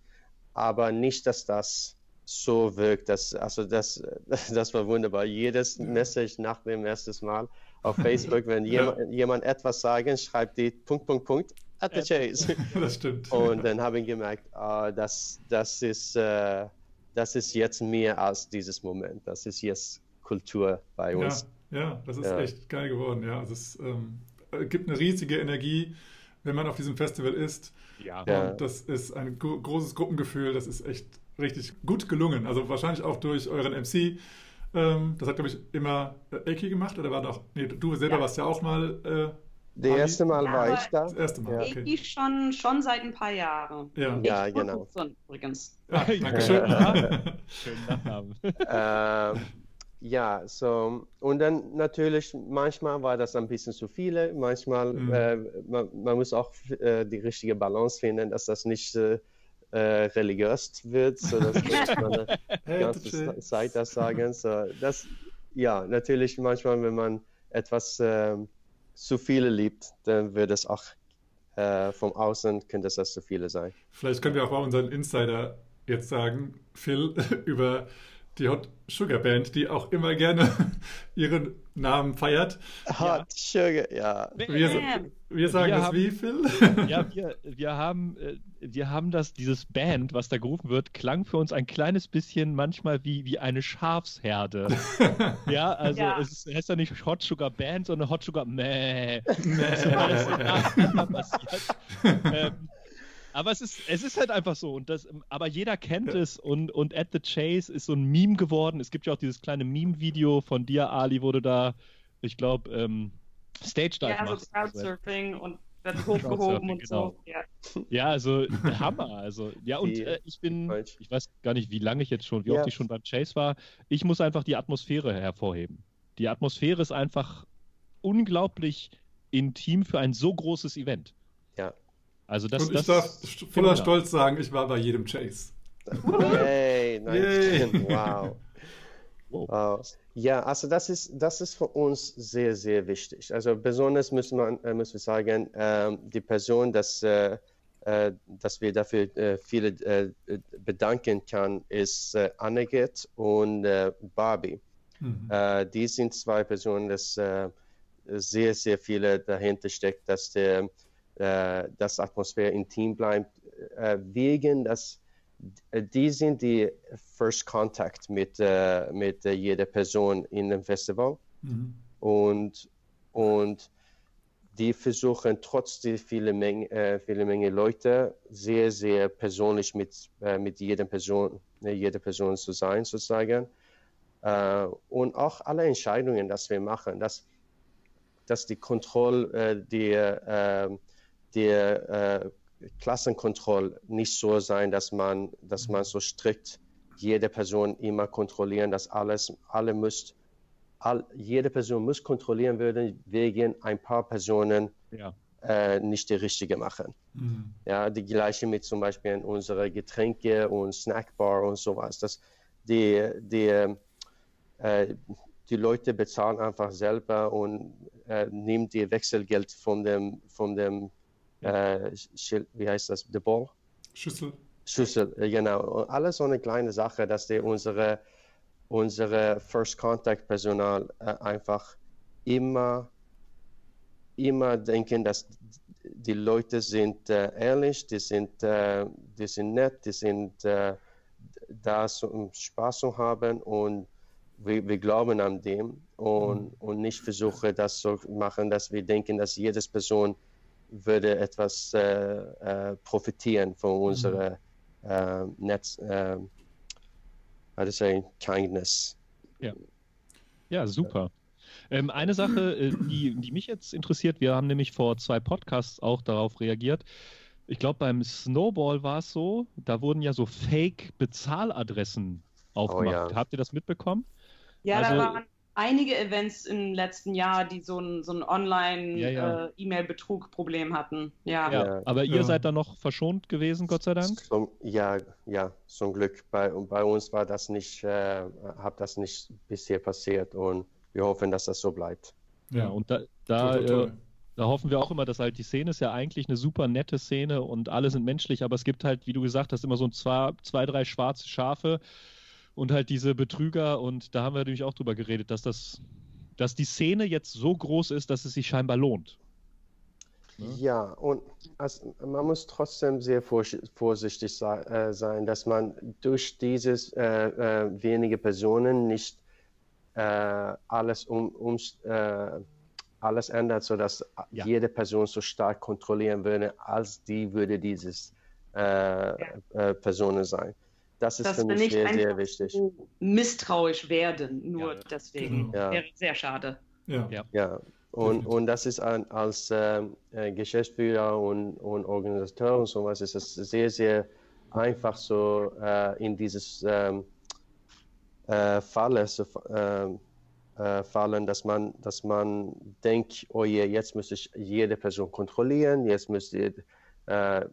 aber nicht, dass das so wirkt. Dass, also das, das war wunderbar. Jedes Message nach dem ersten Mal auf Facebook, wenn ja. jemand, etwas sagen, schreibt die Punkt, Punkt, Punkt at the chase. Das stimmt. Und dann habe ich gemerkt, uh, das, das, ist, uh, das ist jetzt mehr als dieses Moment. Das ist jetzt Kultur bei uns. Ja, ja das ist ja. echt geil geworden. Ja, also es ähm, gibt eine riesige Energie, wenn man auf diesem Festival ist. Ja. Und das ist ein großes Gruppengefühl. Das ist echt richtig gut gelungen. Also wahrscheinlich auch durch euren MC ähm, das hat, glaube ich, immer äh, Eki gemacht oder war doch. Nee, du selber ja. warst ja auch mal. Äh, das erste Mal ja, war ich da. Das erste Mal. Okay. Eki schon, schon seit ein paar Jahren. Ja, ja genau. Übrigens. Ja, Dankeschön. Schönen Nachnamen. ähm, ja, so und dann natürlich, manchmal war das ein bisschen zu viele, manchmal, mhm. äh, man, man, muss auch äh, die richtige Balance finden, dass das nicht äh, äh, religiös wird, so dass man die ganze Zeit das sagen. So, das, ja, natürlich manchmal, wenn man etwas äh, zu viele liebt, dann wird es auch äh, vom Außen könnte es das zu viele sein. Vielleicht können wir auch mal unseren Insider jetzt sagen, Phil, über die Hot Sugar Band, die auch immer gerne ihren Namen feiert. Hot ja. Sugar, ja. Wir, wir sagen wir das haben, wie, Phil? Ja, wir, wir, haben, äh, wir haben das, dieses Band, was da gerufen wird, klang für uns ein kleines bisschen manchmal wie, wie eine Schafsherde. ja, also ja. es heißt ja nicht Hot Sugar Band, sondern Hot Sugar Mäh. Mäh. passiert. ähm, aber es ist, es ist halt einfach so. Und das, aber jeder kennt es und, und At the Chase ist so ein Meme geworden. Es gibt ja auch dieses kleine Meme-Video von dir, Ali, wo du da, ich glaube, ähm, Stage Dive ja, machst. Ja, so Crowdsurfing und wird hochgehoben und genau. so. Ja. ja, also Hammer. Also, ja, und äh, ich bin, ich weiß gar nicht, wie lange ich jetzt schon, wie ja. oft ich schon beim Chase war. Ich muss einfach die Atmosphäre hervorheben. Die Atmosphäre ist einfach unglaublich intim für ein so großes Event. Ja. Also das, Und ich das darf voller Stolz sagen, ich war bei jedem Chase. Yay, 19, wow. wow. Ja, also das ist, das ist für uns sehr, sehr wichtig. Also besonders müssen wir, äh, müssen wir sagen, äh, die Person, dass, äh, äh, dass wir dafür äh, viele äh, bedanken kann, ist äh, Annegret und Barbie. Mhm. die sind zwei Personen, dass sehr, sehr viele dahinter steckt, dass der dass Atmosphäre intim bleibt, wegen dass die sind die First Contact mit, äh, mit jeder Person in dem Festival. Mhm. Und, und die versuchen trotz der viele Menge, äh, viele Menge Leute sehr, sehr persönlich mit, äh, mit jeder Person, ne, jeder Person zu sein, sozusagen. Äh, und auch alle Entscheidungen, die wir machen, dass, dass die Kontrolle, äh, die, äh, die äh, Klassenkontrolle nicht so sein, dass man, dass man so strikt jede Person immer kontrollieren, dass alles, alle müsst, all, jede Person muss kontrollieren werden, wegen ein paar Personen ja. äh, nicht die richtige machen. Mhm. Ja, die gleiche mit zum Beispiel in unsere Getränke und Snackbar und sowas. Das, die, die, äh, die Leute bezahlen einfach selber und äh, nehmen die Wechselgeld von dem, von dem äh, wie heißt das, the Ball? Schüssel. Schüssel, äh, genau. Und alles so eine kleine Sache, dass die unsere, unsere First Contact Personal äh, einfach immer, immer denken, dass die Leute sind äh, ehrlich, die sind, äh, die sind nett, die sind äh, da, um Spaß zu haben und wir, wir glauben an dem und, mhm. und nicht versuchen, das so machen, dass wir denken, dass jede Person würde etwas äh, äh, profitieren von unserer mhm. äh, Netz, äh, how to say, kindness. Ja, ja super. Ähm, eine Sache, äh, die, die mich jetzt interessiert, wir haben nämlich vor zwei Podcasts auch darauf reagiert. Ich glaube, beim Snowball war es so, da wurden ja so Fake-Bezahladressen aufgemacht. Oh, ja. Habt ihr das mitbekommen? Ja, also, da waren einige Events im letzten Jahr, die so ein, so ein Online-E-Mail-Betrug-Problem ja, ja. äh, hatten. Ja. ja aber ihr seid da noch verschont gewesen, Gott sei Dank? Zum, ja, ja, zum Glück. Bei, bei uns war das nicht, äh, hat das nicht bisher passiert und wir hoffen, dass das so bleibt. Ja, und da, da, toll, toll, toll. Äh, da hoffen wir auch immer, dass halt die Szene ist ja eigentlich eine super nette Szene und alle sind menschlich, aber es gibt halt, wie du gesagt hast, immer so ein zwei, zwei drei schwarze Schafe, und halt diese Betrüger. Und da haben wir natürlich auch drüber geredet, dass das, dass die Szene jetzt so groß ist, dass es sich scheinbar lohnt. Ne? Ja, und also man muss trotzdem sehr vorsichtig äh, sein, dass man durch dieses äh, äh, wenige Personen nicht äh, alles um, um äh, alles ändert, sodass ja. jede Person so stark kontrollieren würde, als die würde dieses äh, Personen sein. Das ist dass für mich sehr, sehr wichtig. Misstrauisch werden, nur ja. deswegen. Genau. Ja. Wäre sehr schade. Ja. ja. Und, und das ist ein, als äh, äh, Geschäftsführer und, und Organisateur und sowas ist es sehr, sehr einfach so äh, in dieses ähm, äh, Falle zu ähm, äh, fallen, dass man, dass man denkt, oh je, jetzt muss ich jede Person kontrollieren, jetzt müsste äh,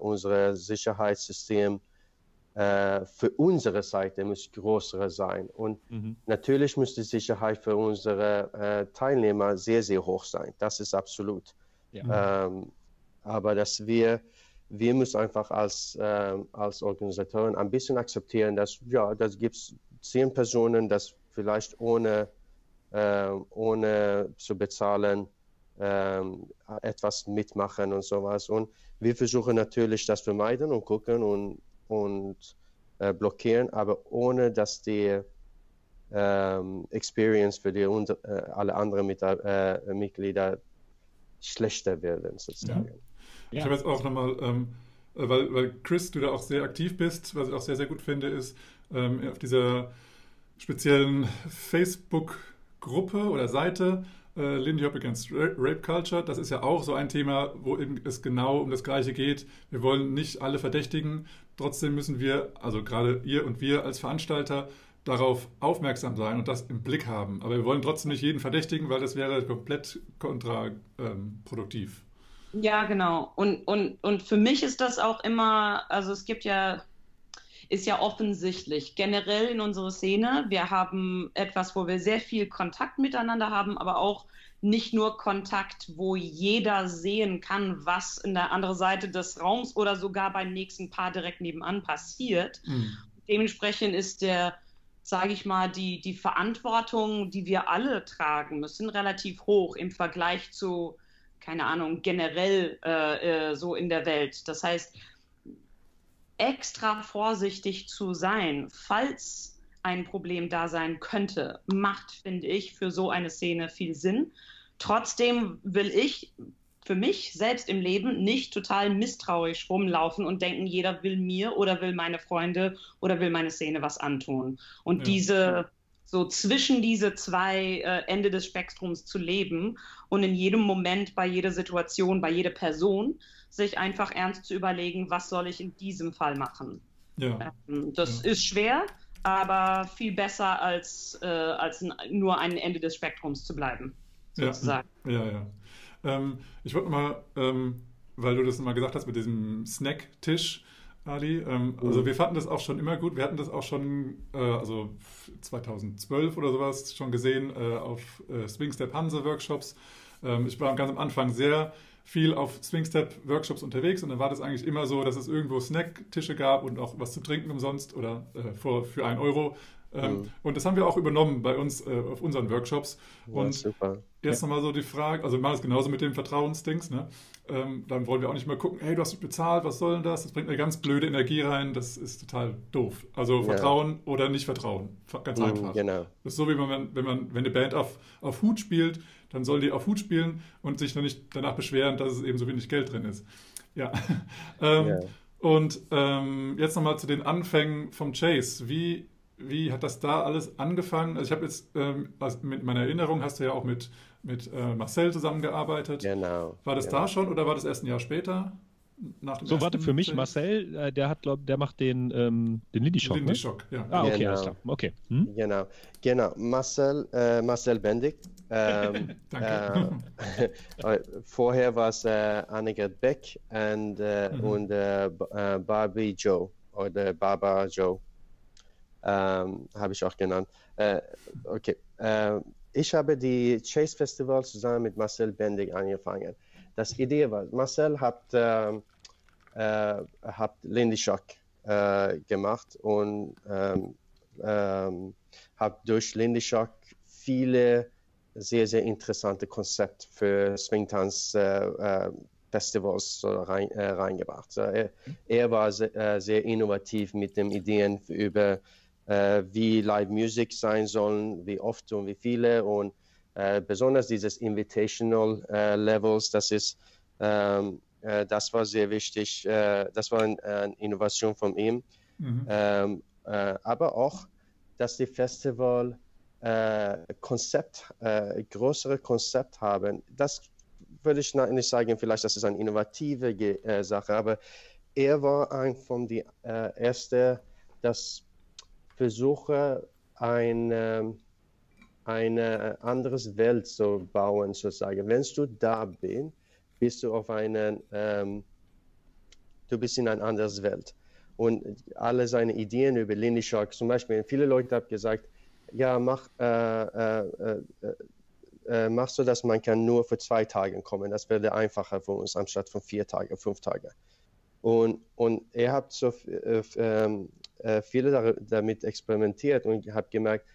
unser Sicherheitssystem äh, für unsere Seite muss größer sein. Und mhm. natürlich muss die Sicherheit für unsere äh, Teilnehmer sehr, sehr hoch sein. Das ist absolut. Ja. Ähm, aber dass wir, wir müssen einfach als, äh, als Organisatoren ein bisschen akzeptieren, dass ja, das gibt zehn Personen, das vielleicht ohne, äh, ohne zu bezahlen ähm, etwas mitmachen und sowas. Und wir versuchen natürlich das vermeiden und gucken und und äh, blockieren, aber ohne dass die ähm, Experience für die äh, alle anderen Mit äh, Mitglieder schlechter werden sozusagen. Ja. Ja. Ich habe jetzt auch nochmal, ähm, äh, weil, weil Chris, du da auch sehr aktiv bist, was ich auch sehr, sehr gut finde, ist ähm, auf dieser speziellen Facebook-Gruppe oder Seite äh, Lindy Hop Against Rape Culture, das ist ja auch so ein Thema, wo es genau um das Gleiche geht. Wir wollen nicht alle verdächtigen, trotzdem müssen wir, also gerade ihr und wir als Veranstalter, darauf aufmerksam sein und das im Blick haben. Aber wir wollen trotzdem nicht jeden verdächtigen, weil das wäre komplett kontraproduktiv. Ähm, ja, genau. Und, und, und für mich ist das auch immer, also es gibt ja ist ja offensichtlich. Generell in unserer Szene, wir haben etwas, wo wir sehr viel Kontakt miteinander haben, aber auch nicht nur Kontakt, wo jeder sehen kann, was in der anderen Seite des Raums oder sogar beim nächsten Paar direkt nebenan passiert. Mhm. Dementsprechend ist der, sage ich mal, die, die Verantwortung, die wir alle tragen müssen, relativ hoch im Vergleich zu, keine Ahnung, generell äh, äh, so in der Welt. Das heißt, extra vorsichtig zu sein, falls ein Problem da sein könnte, macht, finde ich, für so eine Szene viel Sinn. trotzdem will ich für mich selbst im Leben nicht total misstrauisch rumlaufen und denken, jeder will mir oder will meine Freunde oder will meine Szene was antun. Und ja. diese so zwischen diese zwei äh, Ende des Spektrums zu leben und in jedem Moment, bei jeder Situation, bei jeder Person sich einfach ernst zu überlegen, was soll ich in diesem Fall machen. Ja. Ähm, das ja. ist schwer, aber viel besser als, äh, als nur ein Ende des Spektrums zu bleiben, sozusagen. Ja, ja. ja. Ähm, ich wollte mal, ähm, weil du das mal gesagt hast mit diesem Snacktisch, Ali. Ähm, also mhm. wir fanden das auch schon immer gut. Wir hatten das auch schon, äh, also 2012 oder sowas, schon gesehen äh, auf äh, Swing Step Hanse Workshops. Ähm, ich war ganz am Anfang sehr viel auf Swing Step Workshops unterwegs und dann war das eigentlich immer so, dass es irgendwo Snacktische gab und auch was zu trinken umsonst oder äh, für, für einen Euro. Ähm, mhm. Und das haben wir auch übernommen bei uns äh, auf unseren Workshops. Ja, und super. jetzt ja. nochmal so die Frage, also wir machen es genauso mit dem Vertrauensdings, ne? Ähm, dann wollen wir auch nicht mehr gucken, hey, du hast bezahlt, was soll denn das? Das bringt eine ganz blöde Energie rein, das ist total doof. Also ja. Vertrauen oder nicht Vertrauen, ganz mhm, einfach. Genau. Das ist so, wie man, wenn man, wenn eine Band auf, auf Hut spielt, dann soll die auf Hut spielen und sich dann nicht danach beschweren, dass es eben so wenig Geld drin ist. Ja. ähm, ja. Und ähm, jetzt nochmal zu den Anfängen vom Chase. Wie wie hat das da alles angefangen? Also ich habe jetzt ähm, mit meiner Erinnerung hast du ja auch mit, mit äh, Marcel zusammengearbeitet. Genau. War das genau. da schon oder war das erst ein Jahr später? so, warte, für mich, Film? Marcel, äh, der hat, glaub, der macht den, ähm, den. Lindy Shock, ne? ja. Ah, okay, genau. alles klar. Okay. Hm? Genau, genau. Marcel, äh, Marcel Bendig. Ähm, Danke. Äh, vorher war es äh, Annegret Beck and, äh, mhm. und äh, Barbie Joe oder Barbara Joe ähm, habe ich auch genannt. Äh, okay, äh, ich habe die Chase Festival zusammen mit Marcel Bendig angefangen. Das Idee war, Marcel hat, ähm, äh, hat Lindy Shock äh, gemacht und ähm, ähm, hat durch Lindy Shock viele sehr, sehr interessante Konzepte für Swingtanz äh, äh, rein, reingebracht. Er, er, war sehr, sehr, innovativ mit den Ideen über äh, wie Live Music sein sollen, wie oft und wie viele und äh, besonders dieses Invitational äh, Levels, das ist ähm, äh, das war sehr wichtig. Äh, das war eine ein Innovation von ihm. Mhm. Ähm, äh, aber auch, dass die Festival Konzept, größere Konzept haben. Das würde ich nicht sagen, vielleicht das ist eine innovative Sache, aber er war ein von den äh, ersten, das versuche eine, eine andere Welt zu bauen, sozusagen. Wenn du da bist, bist du auf einen, ähm, du bist in einer anderen Welt. Und alle seine Ideen über Lindy Shark, zum Beispiel, viele Leute haben gesagt, ja, mach, äh, äh, äh, äh, machst du das, man kann nur für zwei Tage kommen. Das wäre einfacher für uns, anstatt von vier Tagen, fünf Tagen. Und, und er hat so äh, ähm, äh, viele damit experimentiert und habe gemerkt,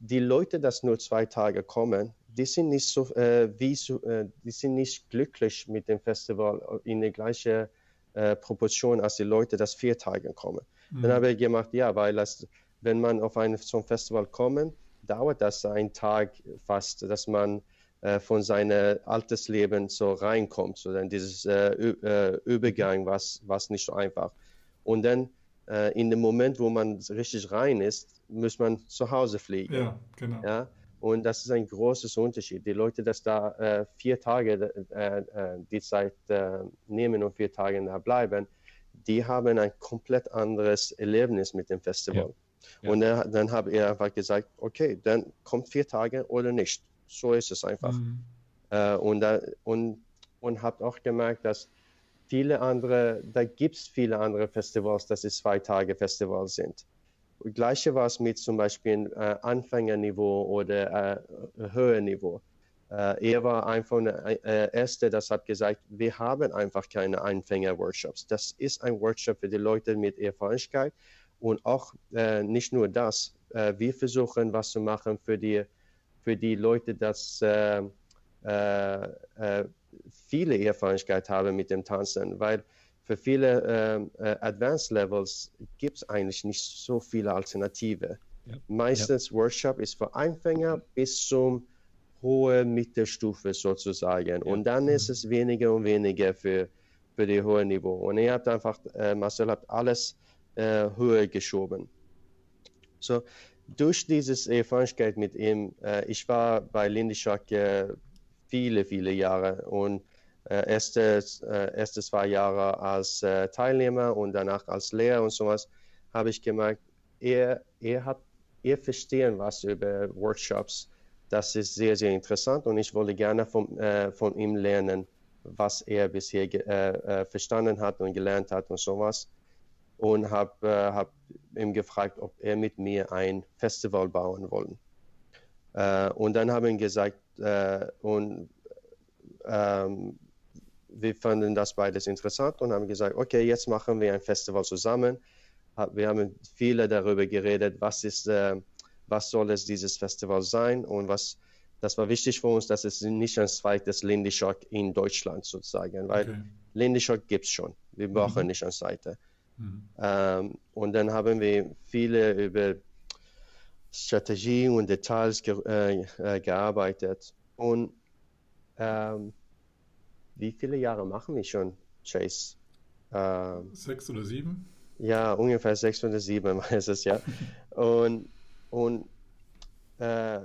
die Leute, die nur zwei Tage kommen, die sind nicht so, äh, wie so, äh, die sind nicht glücklich mit dem Festival in der gleichen äh, Proportion als die Leute, die vier Tage kommen. Mhm. Dann habe ich gemacht, ja, weil das, wenn man auf ein so ein Festival kommt, dauert das einen Tag fast, dass man von seinem altes Leben so reinkommt, so dann dieses äh, Übergang, was, was nicht so einfach. Und dann äh, in dem Moment, wo man richtig rein ist, muss man zu Hause fliegen. Ja, genau. Ja? Und das ist ein großes Unterschied. Die Leute, die da äh, vier Tage äh, äh, die Zeit äh, nehmen und vier Tage da bleiben, die haben ein komplett anderes Erlebnis mit dem Festival. Ja. Ja. Und dann, dann habe ich einfach gesagt, okay, dann kommt vier Tage oder nicht. So ist es einfach. Mhm. Äh, und, und, und habe auch gemerkt, dass viele andere, da gibt es viele andere Festivals, dass es zwei Tage Festivals sind. Gleiche war es mit zum Beispiel äh, Anfängerniveau oder äh, Höherniveau. Äh, er war einfach der äh, Erste, das hat gesagt, wir haben einfach keine Anfänger-Workshops. Das ist ein Workshop für die Leute mit Erfahrungskeit und auch äh, nicht nur das. Äh, wir versuchen, was zu machen für die, für die Leute, dass äh, äh, viele Erfahrungskeit haben mit dem Tanzen, weil für viele ähm, äh, Advanced Levels gibt es eigentlich nicht so viele Alternative. Ja. Meistens ja. Workshop ist für Anfänger bis zum hohe Mittelstufe sozusagen. Und dann ist es weniger und weniger für, für die hohe Niveau. Und ihr habt einfach, äh, Marcel hat alles äh, höher geschoben. So, durch dieses Erfahrungskeit mit ihm, äh, ich war bei Lindy Schack äh, viele, viele Jahre und erste, äh, erste zwei Jahre als Teilnehmer und danach als Lehrer und sowas, habe ich gemerkt, er, er hat, er verstehen was über Workshops. Das ist sehr, sehr interessant und ich wollte gerne von, äh, von ihm lernen, was er bisher äh, verstanden hat und gelernt hat und sowas. Und habe äh, hab ihm gefragt, ob er mit mir ein Festival bauen wollen. Äh, und dann haben wir gesagt, äh, und ähm, wir fanden das beides interessant und haben gesagt, okay, jetzt machen wir ein Festival zusammen. Wir haben viele darüber geredet, was ist, äh, was soll es dieses Festival sein und was, das war wichtig für uns, dass es nicht ein zweites Lindy Shock in Deutschland sozusagen, weil okay. Lindy Shock gibt es schon. Wir brauchen mhm. nicht eine Seite. Mhm. Ähm, und dann haben wir viele über Strategie und Details ge äh, äh, gearbeitet. Und ähm, wie viele Jahre machen wir schon, Chase? Ähm, sechs oder sieben? Ja, ungefähr sechs oder sieben ist es ja. und und äh,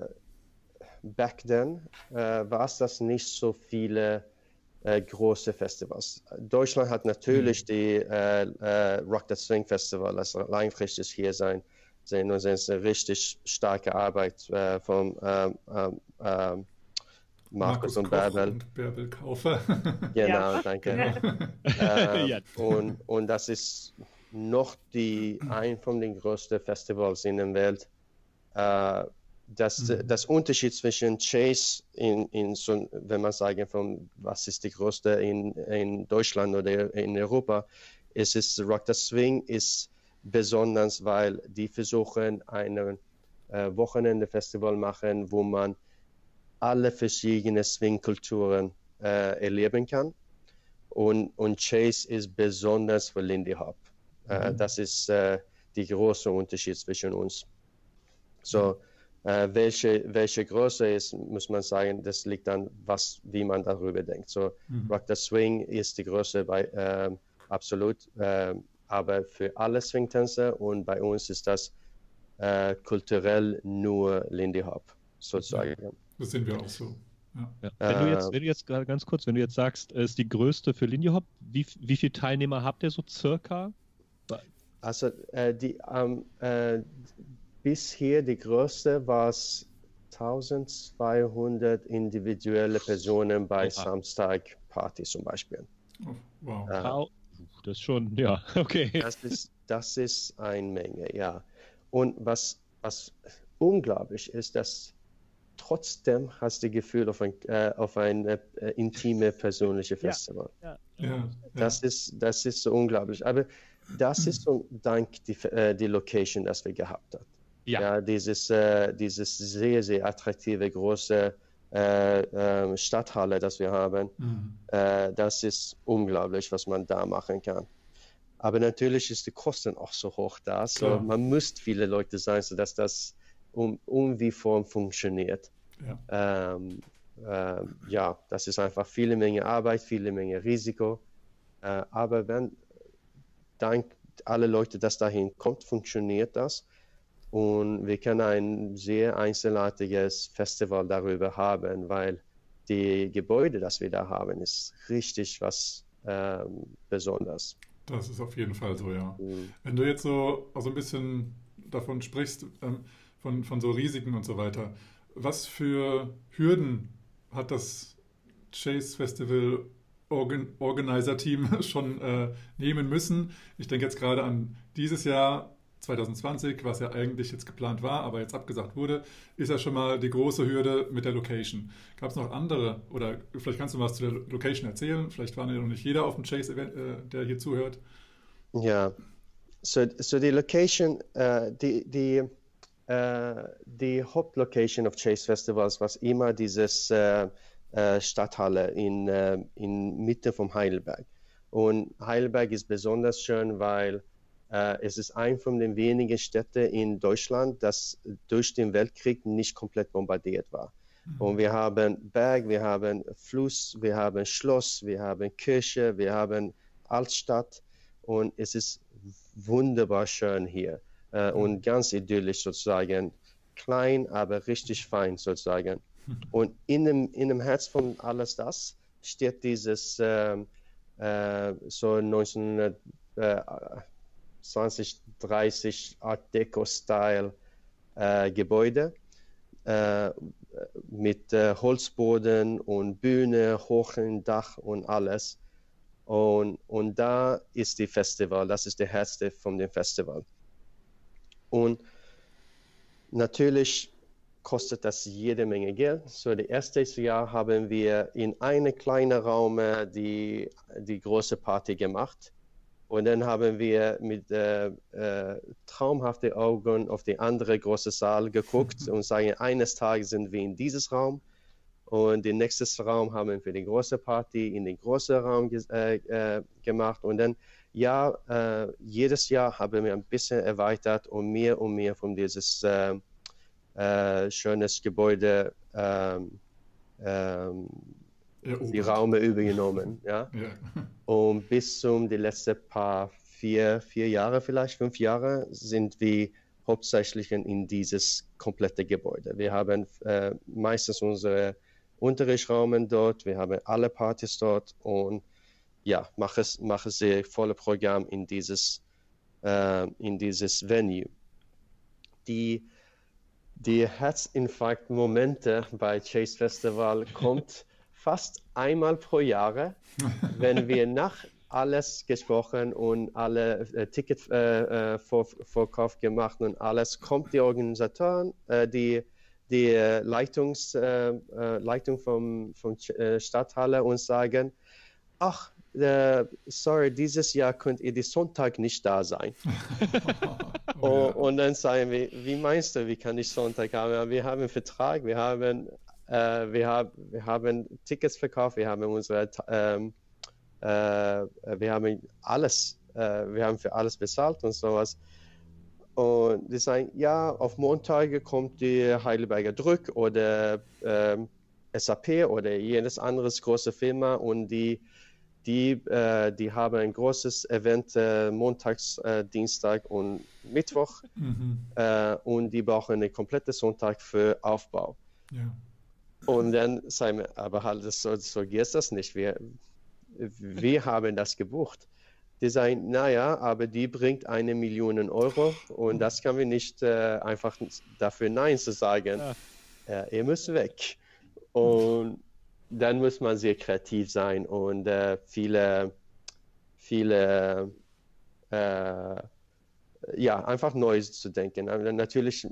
back then äh, war es das nicht so viele äh, große Festivals. Deutschland hat natürlich mhm. die äh, äh, Rock the Swing Festival, das langfristig hier sein. Sehen und es eine richtig starke Arbeit äh, von ähm, ähm, ähm, Markus, Markus und Bärbel. Und Bärbel Kaufer. genau, ja. danke. äh, ja. und, und das ist noch die, ein von den größten Festivals in der Welt. Äh, das, mhm. das Unterschied zwischen Chase in, in so, wenn man sagen von was ist die größte in, in Deutschland oder in Europa, ist es Rock the Swing ist besonders, weil die versuchen ein äh, Wochenende-Festival machen, wo man alle verschiedenen Swing-Kulturen äh, erleben kann. Und, und Chase ist besonders für Lindy Hop. Äh, mhm. das ist äh, der große Unterschied zwischen uns. So, äh, welche, welche Größe ist, muss man sagen, das liegt an, was, wie man darüber denkt. So, mhm. Rock the Swing ist die Größe bei, äh, absolut, äh, aber für alle Swing-Tänzer und bei uns ist das äh, kulturell nur Lindy Hop, sozusagen. Ja. Das sind wir auch so. Ja. Ja. Wenn, du jetzt, wenn du jetzt gerade ganz kurz, wenn du jetzt sagst, es ist die größte für Lindy Hop, wie, wie viele Teilnehmer habt ihr so circa? Also äh, die, ähm, äh, bisher die größte war es 1200 individuelle Personen bei Oha. Samstag Party zum Beispiel. Oh, wow. Äh, das ist schon, ja, okay. Das ist, das ist eine Menge, ja. Und was, was unglaublich ist, dass trotzdem hast du Gefühl auf ein, äh, auf ein äh, intime persönliche Festival. Ja, ja, ja, das, Ist, das ist so unglaublich. Aber das ist so dank die, äh, die Location, das wir gehabt haben. Ja. ja dieses, äh, dieses sehr, sehr attraktive, große äh, ähm, Stadthalle, das wir haben. Mhm. Äh, das ist unglaublich, was man da machen kann. Aber natürlich ist die Kosten auch so hoch da. So. Man muss viele Leute sein, sodass das um, um wie Form funktioniert. Ja. Ähm, äh, ja, das ist einfach viele Menge Arbeit, viele Menge Risiko. Äh, aber wenn dank alle Leute, das dahin kommt, funktioniert das. Und wir können ein sehr einzelartiges Festival darüber haben, weil die Gebäude, das wir da haben, ist richtig was ähm, Besonderes. Das ist auf jeden Fall so, ja. Mhm. Wenn du jetzt so also ein bisschen davon sprichst, ähm, von, von so Risiken und so weiter, was für Hürden hat das Chase Festival Organ Organizer-Team schon äh, nehmen müssen? Ich denke jetzt gerade an dieses Jahr 2020, was ja eigentlich jetzt geplant war, aber jetzt abgesagt wurde, ist ja schon mal die große Hürde mit der Location. Gab es noch andere oder vielleicht kannst du was zu der Location erzählen? Vielleicht war ja noch nicht jeder auf dem Chase-Event, äh, der hier zuhört. Ja, so, so die Location, uh, die, die äh, die Hauptlocation of Chase Festivals war immer dieses äh, Stadthalle in, in Mitte von Heidelberg. Und Heidelberg ist besonders schön, weil es ist ein von den wenigen Städten in Deutschland, das durch den Weltkrieg nicht komplett bombardiert war. Mhm. Und wir haben Berg, wir haben Fluss, wir haben Schloss, wir haben Kirche, wir haben Altstadt und es ist wunderbar schön hier äh, mhm. und ganz idyllisch sozusagen. Klein, aber richtig fein sozusagen. Mhm. Und in dem, in dem Herz von alles das steht dieses äh, äh, so 1920, 30 Art Deco-Style äh, Gebäude äh, mit äh, Holzboden und Bühne, hohen Dach und alles. Und, und da ist die Festival, das ist der Herz von dem Festival. Und natürlich kostet das jede Menge Geld. So, das erste Jahr haben wir in einem kleinen Raum die, die große Party gemacht. Und dann haben wir mit äh, äh, traumhaften Augen auf den anderen großen Saal geguckt und sagen, eines Tages sind wir in dieses Raum. Und den nächsten Raum haben wir für die große Party in den großen Raum äh, äh, gemacht. Und dann, ja, äh, jedes Jahr haben wir ein bisschen erweitert und mehr und mehr von dieses äh, schönes Gebäude ähm, ähm, die Raume übergenommen. Ja? ja. Und bis zum die letzten paar vier, vier Jahre, vielleicht fünf Jahre, sind wir hauptsächlich in dieses komplette Gebäude. Wir haben äh, meistens unsere Unterrichtsraumen dort, wir haben alle Partys dort und ja, mache mache sehr volle Programm in dieses äh, in dieses Venue. Die die Herzinfarkt-Momente bei Chase Festival kommt fast einmal pro Jahr, wenn wir nach alles gesprochen und alle äh, Ticketverkauf äh, äh gemacht und alles, kommt die Organisatoren, äh, die, die Leitungs, äh, äh Leitung vom, vom äh, Stadthalle und sagen, ach, sorry, dieses Jahr könnt ihr die Sonntag nicht da sein. oh, und, dann sagen wir, wie meinst du, wie kann ich Sonntag haben? Wir haben einen Vertrag, wir haben äh, wir, hab, wir haben Tickets verkauft, wir haben unsere, ähm, äh, wir haben alles, äh, wir haben für alles bezahlt und sowas. Und die sagen, ja, auf Montage kommt die Heidelberger Drück oder ähm, SAP oder jedes anderes große Firma und die, die, äh, die haben ein großes Event äh, montags, äh, Dienstag und Mittwoch mhm. Äh, und die brauchen einen kompletten Sonntag für Aufbau. Ja. Und dann sagen wir, aber halt, so, so geht das nicht. Wir, wir haben das gebucht. Die sagen, naja, aber die bringt eine Million Euro und das kann wir nicht äh, einfach dafür Nein zu sagen. Ja. Äh, ihr müsst weg. Und dann muss man sehr kreativ sein und äh, viele, viele äh, ja, einfach Neues zu denken. Natürlich,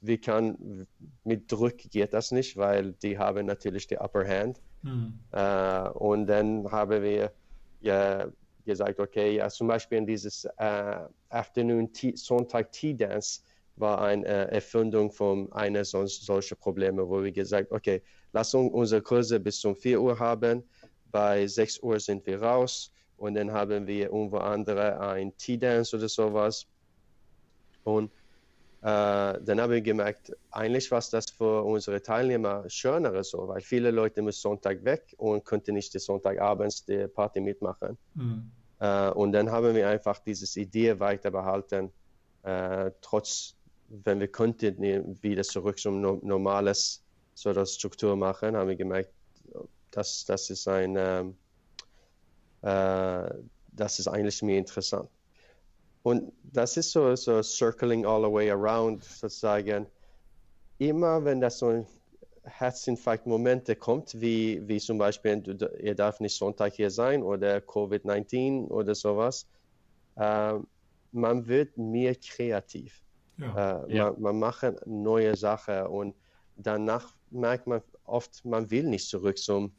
wir kann, mit Druck geht das nicht, weil die haben natürlich die Upper Hand. Mhm. Äh, und dann haben wir ja, gesagt, okay, ja, zum Beispiel in dieses äh, Afternoon Tea, Sonntag Tea Dance war eine äh, Erfindung von einer so, solcher Probleme, wo wir gesagt, okay, lass uns unsere Kurse bis um 4 Uhr haben, bei 6 Uhr sind wir raus und dann haben wir irgendwo andere ein Tea Dance oder sowas und äh, dann habe ich gemerkt, eigentlich war das für unsere Teilnehmer schöner so, weil viele Leute müssen Sonntag weg und könnten nicht Sonntagabends die Party mitmachen. Mhm. Äh, und dann haben wir einfach diese Idee weiter behalten, äh, trotz, wenn wir könnten wieder zurück zum no normales so das Struktur machen, haben wir gemerkt, dass das ist ein, ähm, äh, das ist eigentlich mir interessant. Und das ist so, so circling all the way around sozusagen. Immer wenn das so ein Herzinfarkt-Momente kommt, wie, wie zum Beispiel, du, ihr darf nicht Sonntag hier sein oder Covid-19 oder sowas, äh, man wird mehr kreativ. Ja. Äh, ja. Man, man macht neue Sachen und danach merkt man oft, man will nicht zurück zum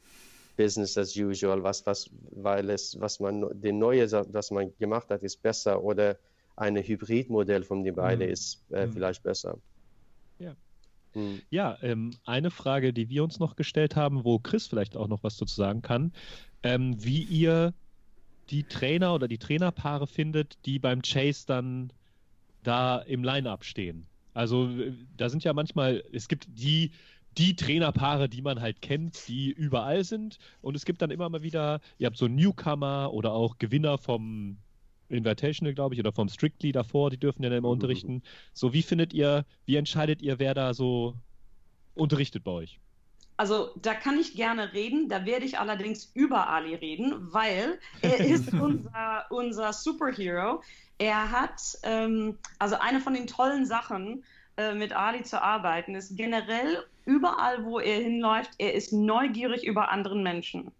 Business as usual, was, was, weil es, was man, die neue, was man gemacht hat, ist besser oder ein Hybridmodell von den beiden mhm. ist äh, mhm. vielleicht besser. Ja. Mhm. Ja, ähm, eine Frage, die wir uns noch gestellt haben, wo Chris vielleicht auch noch was dazu sagen kann, ähm, wie ihr die Trainer oder die Trainerpaare findet, die beim Chase dann da im Line-up stehen. Also da sind ja manchmal, es gibt die die Trainerpaare, die man halt kennt, die überall sind. Und es gibt dann immer mal wieder, ihr habt so Newcomer oder auch Gewinner vom Invitational, glaube ich, oder vom Strictly davor, die dürfen ja dann immer unterrichten. So, wie findet ihr, wie entscheidet ihr, wer da so unterrichtet bei euch? Also da kann ich gerne reden, da werde ich allerdings über Ali reden, weil er ist unser, unser Superhero. Er hat, ähm, also eine von den tollen Sachen äh, mit Ali zu arbeiten, ist generell überall, wo er hinläuft, er ist neugierig über anderen Menschen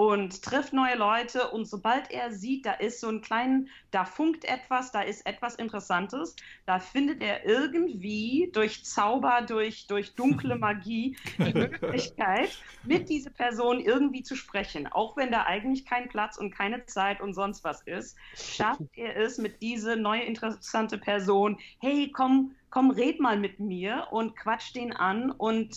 und trifft neue Leute und sobald er sieht, da ist so ein kleinen, da funkt etwas, da ist etwas Interessantes, da findet er irgendwie durch Zauber, durch, durch dunkle Magie die Möglichkeit, mit dieser Person irgendwie zu sprechen. Auch wenn da eigentlich kein Platz und keine Zeit und sonst was ist, schafft er es mit dieser neue interessante Person, hey, komm, komm, red mal mit mir und quatsch den an und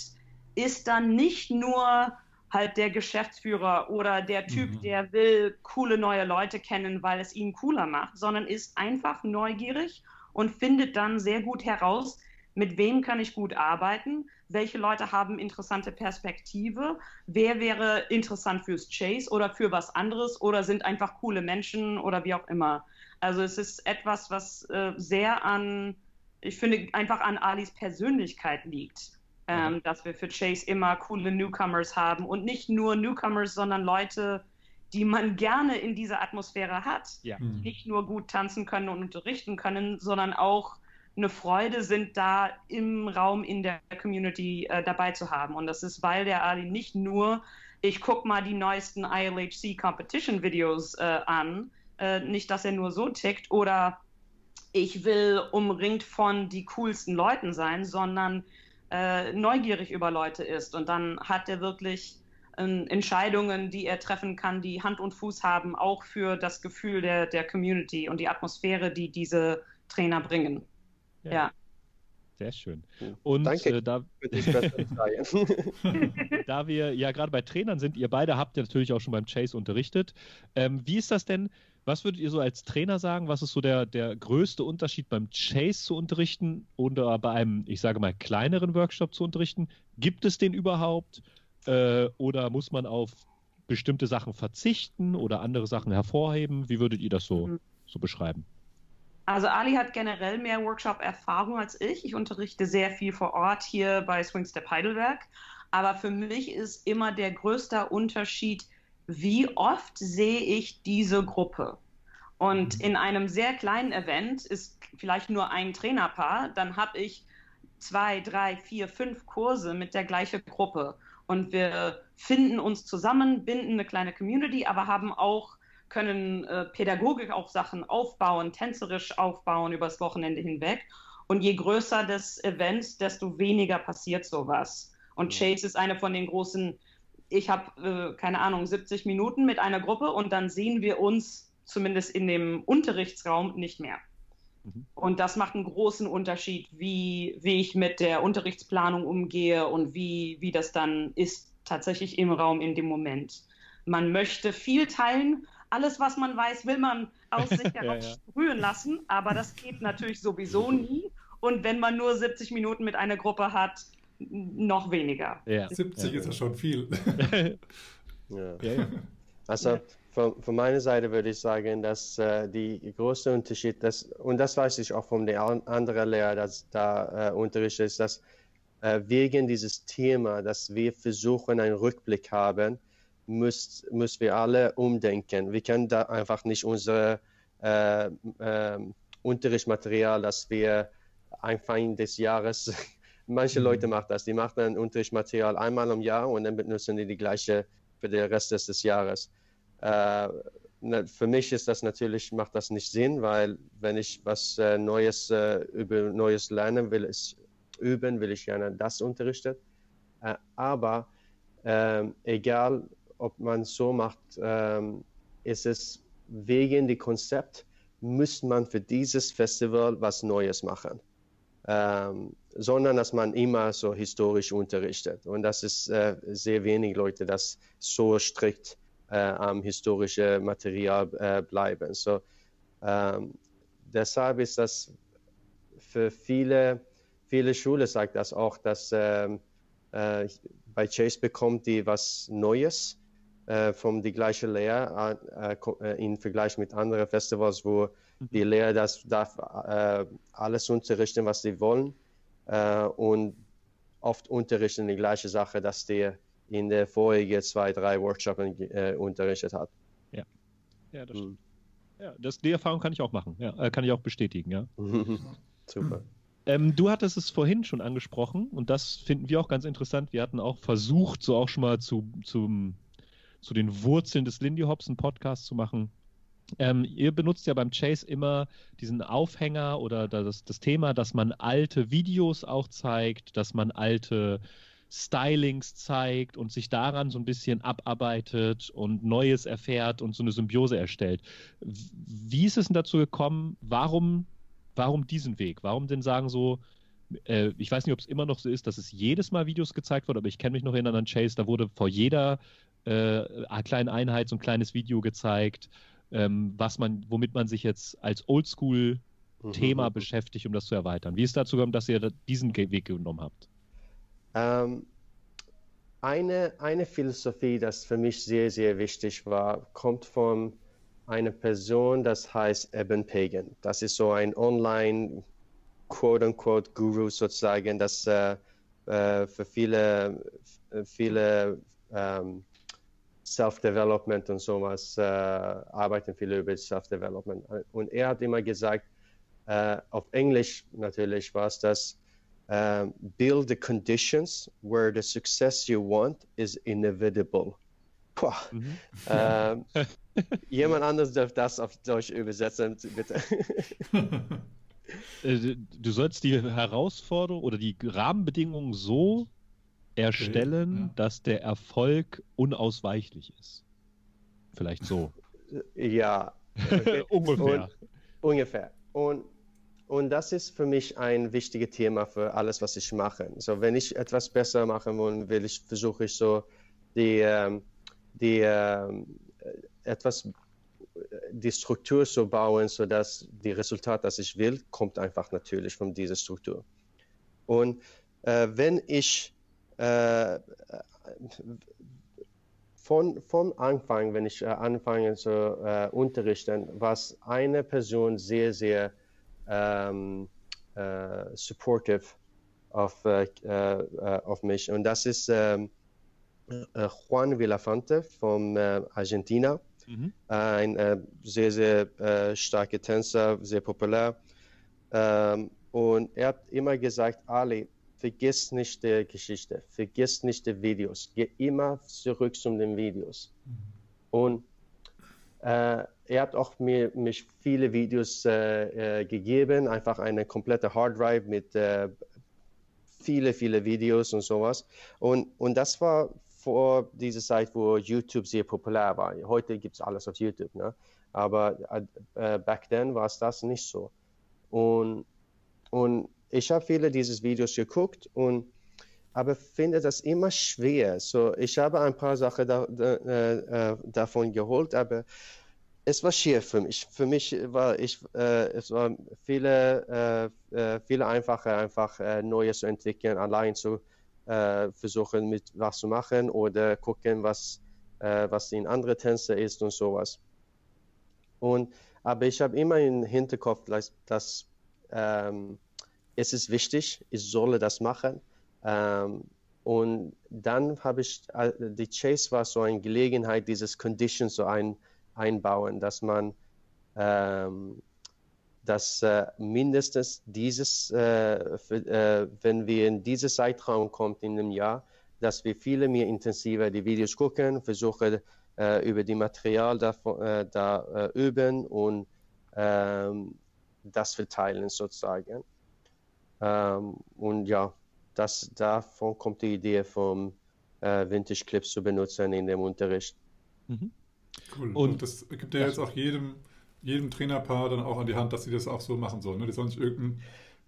ist dann nicht nur halt der Geschäftsführer oder der Typ, mhm. der will coole neue Leute kennen, weil es ihn cooler macht, sondern ist einfach neugierig und findet dann sehr gut heraus, mit wem kann ich gut arbeiten, welche Leute haben interessante Perspektive, wer wäre interessant fürs Chase oder für was anderes oder sind einfach coole Menschen oder wie auch immer. Also es ist etwas, was äh, sehr an, ich finde, einfach an Alis Persönlichkeit liegt ähm, mhm. dass wir für Chase immer coole Newcomers haben und nicht nur Newcomers, sondern Leute, die man gerne in dieser Atmosphäre hat, ja. die mhm. nicht nur gut tanzen können und unterrichten können, sondern auch eine Freude sind, da im Raum in der Community äh, dabei zu haben. Und das ist, weil der Ali nicht nur, ich gucke mal die neuesten ILHC Competition Videos äh, an, äh, nicht, dass er nur so tickt oder ich will umringt von die coolsten Leuten sein, sondern äh, neugierig über Leute ist. Und dann hat er wirklich äh, Entscheidungen, die er treffen kann, die Hand und Fuß haben, auch für das Gefühl der, der Community und die Atmosphäre, die diese Trainer bringen. ja. ja. Sehr schön. Und Danke äh, da, da wir ja gerade bei Trainern sind, ihr beide habt ja natürlich auch schon beim Chase unterrichtet. Ähm, wie ist das denn? Was würdet ihr so als Trainer sagen? Was ist so der, der größte Unterschied beim Chase zu unterrichten oder bei einem, ich sage mal, kleineren Workshop zu unterrichten? Gibt es den überhaupt? Äh, oder muss man auf bestimmte Sachen verzichten oder andere Sachen hervorheben? Wie würdet ihr das so, mhm. so beschreiben? Also Ali hat generell mehr Workshop-Erfahrung als ich. Ich unterrichte sehr viel vor Ort hier bei Swingstep Heidelberg. Aber für mich ist immer der größte Unterschied, wie oft sehe ich diese Gruppe? Und mhm. in einem sehr kleinen Event ist vielleicht nur ein Trainerpaar, dann habe ich zwei, drei, vier, fünf Kurse mit der gleichen Gruppe. Und wir finden uns zusammen, binden eine kleine Community, aber haben auch, können äh, Pädagogik auch Sachen aufbauen, tänzerisch aufbauen übers Wochenende hinweg. Und je größer das Event, desto weniger passiert sowas. Und mhm. Chase ist eine von den großen ich habe, äh, keine Ahnung, 70 Minuten mit einer Gruppe und dann sehen wir uns zumindest in dem Unterrichtsraum nicht mehr. Mhm. Und das macht einen großen Unterschied, wie, wie ich mit der Unterrichtsplanung umgehe und wie, wie das dann ist tatsächlich im Raum in dem Moment. Man möchte viel teilen. Alles, was man weiß, will man aus sich heraus ja, ja. sprühen lassen, aber das geht natürlich sowieso nie. Und wenn man nur 70 Minuten mit einer Gruppe hat, noch weniger. Ja. 70 ja. ist ja schon viel. ja. Also von, von, meiner Seite würde ich sagen, dass äh, die große Unterschied, das, und das weiß ich auch von der anderen Lehrer, dass da äh, unterrichtet ist, dass äh, wegen dieses Thema, dass wir versuchen, einen Rückblick haben, müssen müssen wir alle umdenken. Wir können da einfach nicht unser äh, ähm, Unterrichtsmaterial, das wir Anfang des Jahres Manche mhm. Leute machen das. Die machen ein Unterrichtsmaterial einmal im Jahr und dann benutzen die die gleiche für den Rest des Jahres. Äh, für mich ist das natürlich, macht das nicht Sinn, weil wenn ich was äh, Neues äh, über Neues lernen will, ist üben, will ich gerne das unterrichten. Äh, aber ähm, egal, ob man so macht, ähm, ist es wegen dem Konzept, muss man für dieses Festival was Neues machen ähm, sondern dass man immer so historisch unterrichtet. Und das ist äh, sehr wenig Leute, das so strikt äh, am historischen Material äh, bleiben. So, ähm, deshalb ist das für viele, viele Schulen sagt das auch, dass ähm, äh, bei Chase bekommt die was Neues äh, von die gleiche Lehre äh, äh, im Vergleich mit anderen Festivals, wo. Die Lehrer das darf äh, alles unterrichten, was sie wollen äh, und oft unterrichten die gleiche Sache, dass die in der vorigen zwei, drei Workshops äh, unterrichtet hat. Ja, ja das mhm. Ja, das, die Erfahrung kann ich auch machen, ja, kann ich auch bestätigen, ja. Super. Ähm, du hattest es vorhin schon angesprochen und das finden wir auch ganz interessant. Wir hatten auch versucht, so auch schon mal zu, zum, zu den Wurzeln des Lindy Hobson Podcasts zu machen. Ähm, ihr benutzt ja beim Chase immer diesen Aufhänger oder das, das Thema, dass man alte Videos auch zeigt, dass man alte Stylings zeigt und sich daran so ein bisschen abarbeitet und Neues erfährt und so eine Symbiose erstellt. Wie ist es denn dazu gekommen? Warum warum diesen Weg? Warum denn sagen so, äh, ich weiß nicht, ob es immer noch so ist, dass es jedes Mal Videos gezeigt wird, aber ich kenne mich noch erinnern an Chase, da wurde vor jeder äh, kleinen Einheit so ein kleines Video gezeigt, ähm, was man, womit man sich jetzt als Oldschool-Thema mhm. beschäftigt, um das zu erweitern. Wie ist dazu gekommen, dass ihr diesen Weg genommen habt? Ähm, eine, eine Philosophie, das für mich sehr, sehr wichtig war, kommt von eine Person, das heißt Eben Pagan. Das ist so ein Online quote-unquote Guru sozusagen, das äh, äh, für viele, viele ähm, Self-Development und sowas äh, arbeiten viele über Self-Development. Und er hat immer gesagt, äh, auf Englisch natürlich war es das, uh, build the conditions where the success you want is inevitable. Mhm. Ähm, jemand anderes darf das auf Deutsch übersetzen, bitte. Äh, du sollst die Herausforderung oder die Rahmenbedingungen so erstellen, okay, ja. dass der Erfolg unausweichlich ist. Vielleicht so. Ja. Okay. ungefähr. Und, ungefähr. Und, und das ist für mich ein wichtiges Thema für alles, was ich mache. So, wenn ich etwas besser machen will, ich versuche ich so die ähm, die äh, etwas die Struktur so bauen, sodass die Resultat, das ich will, kommt einfach natürlich von dieser Struktur. Und äh, wenn ich äh, von, von Anfang, wenn ich äh, anfange zu äh, unterrichten, was eine Person sehr, sehr ähm, äh, supportive auf, äh, auf mich und das ist ähm, äh, Juan Villafante von äh, Argentina. Mhm. Äh, ein sehr, sehr starker Tänzer, sehr populär. Ähm, und er hat immer gesagt, Ali, vergiss nicht die Geschichte, vergiss nicht die Videos, geh immer zurück zu den Videos. Mhm. Und äh, er hat auch mir mich viele Videos äh, äh, gegeben, einfach eine komplette Hard Drive mit viele, viele Videos und sowas. Und, und das war vor dieser Zeit, wo YouTube sehr populär war. Heute gibt es alles auf YouTube, ne? aber äh, back then war es das nicht so. Und, und ich habe viele dieses Videos geguckt und aber finde das immer schwer. So, ich habe ein paar Sachen da, da, äh, davon geholt, aber es war schwer für mich. Für mich war ich, äh, es war viele, äh, äh viele einfacher, einfach äh, Neues zu entwickeln, allein zu äh, versuchen mit was zu machen oder gucken, was, äh, was in andere Tänze ist und sowas. Und, aber ich habe immer im Hinterkopf, dass, dass ähm, es ist wichtig, ich solle das machen. Ähm, und dann habe ich, äh, die Chase war so eine Gelegenheit, dieses Condition so ein, einbauen, dass man ähm, dass äh, mindestens dieses, äh, für, äh, wenn wir in diesen Zeitraum kommen in einem Jahr, dass wir viele mehr intensiver die Videos gucken, versuchen äh, über die Material da, äh, da üben und ähm, das verteilen sozusagen. Ähm, und ja, das, davon kommt die Idee vom Vintage Clips zu benutzen in dem Unterricht. Mhm. Cool. Und, und das gibt ja jetzt auch jedem jedem Trainerpaar dann auch an die Hand, dass sie das auch so machen sollen. Ne? Die sollen sich irgendeinen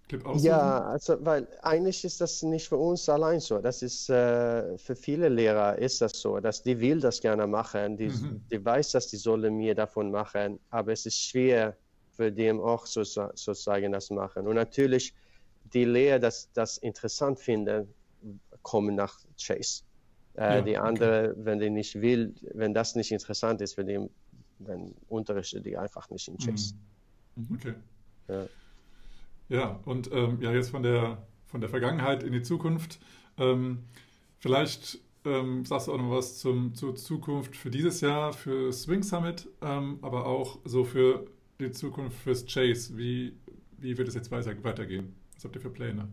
Clip aussuchen. Ja, also, weil eigentlich ist das nicht für uns allein so. Das ist äh, für viele Lehrer ist das so, dass die will das gerne machen. Die, mhm. die weiß, dass die sollen mir davon machen, aber es ist schwer für dem auch so, sozusagen das machen. Und natürlich die Lehrer, das, das interessant finden, kommen nach Chase. Äh, Ja, die okay. andere, wenn die nicht will, wenn das nicht interessant ist für die, dann unterrichte die einfach nicht in Chase. Mhm. Okay. Ja. Ja, und ähm, ja, jetzt von der, von der Vergangenheit in die Zukunft. Ähm, vielleicht ähm, sagst du auch noch was zum, zur Zukunft für dieses Jahr, für Swing Summit, ähm, aber auch so für die Zukunft fürs Chase. Wie, wie wird es jetzt weiter, weitergehen? Was habt ihr für Pläne?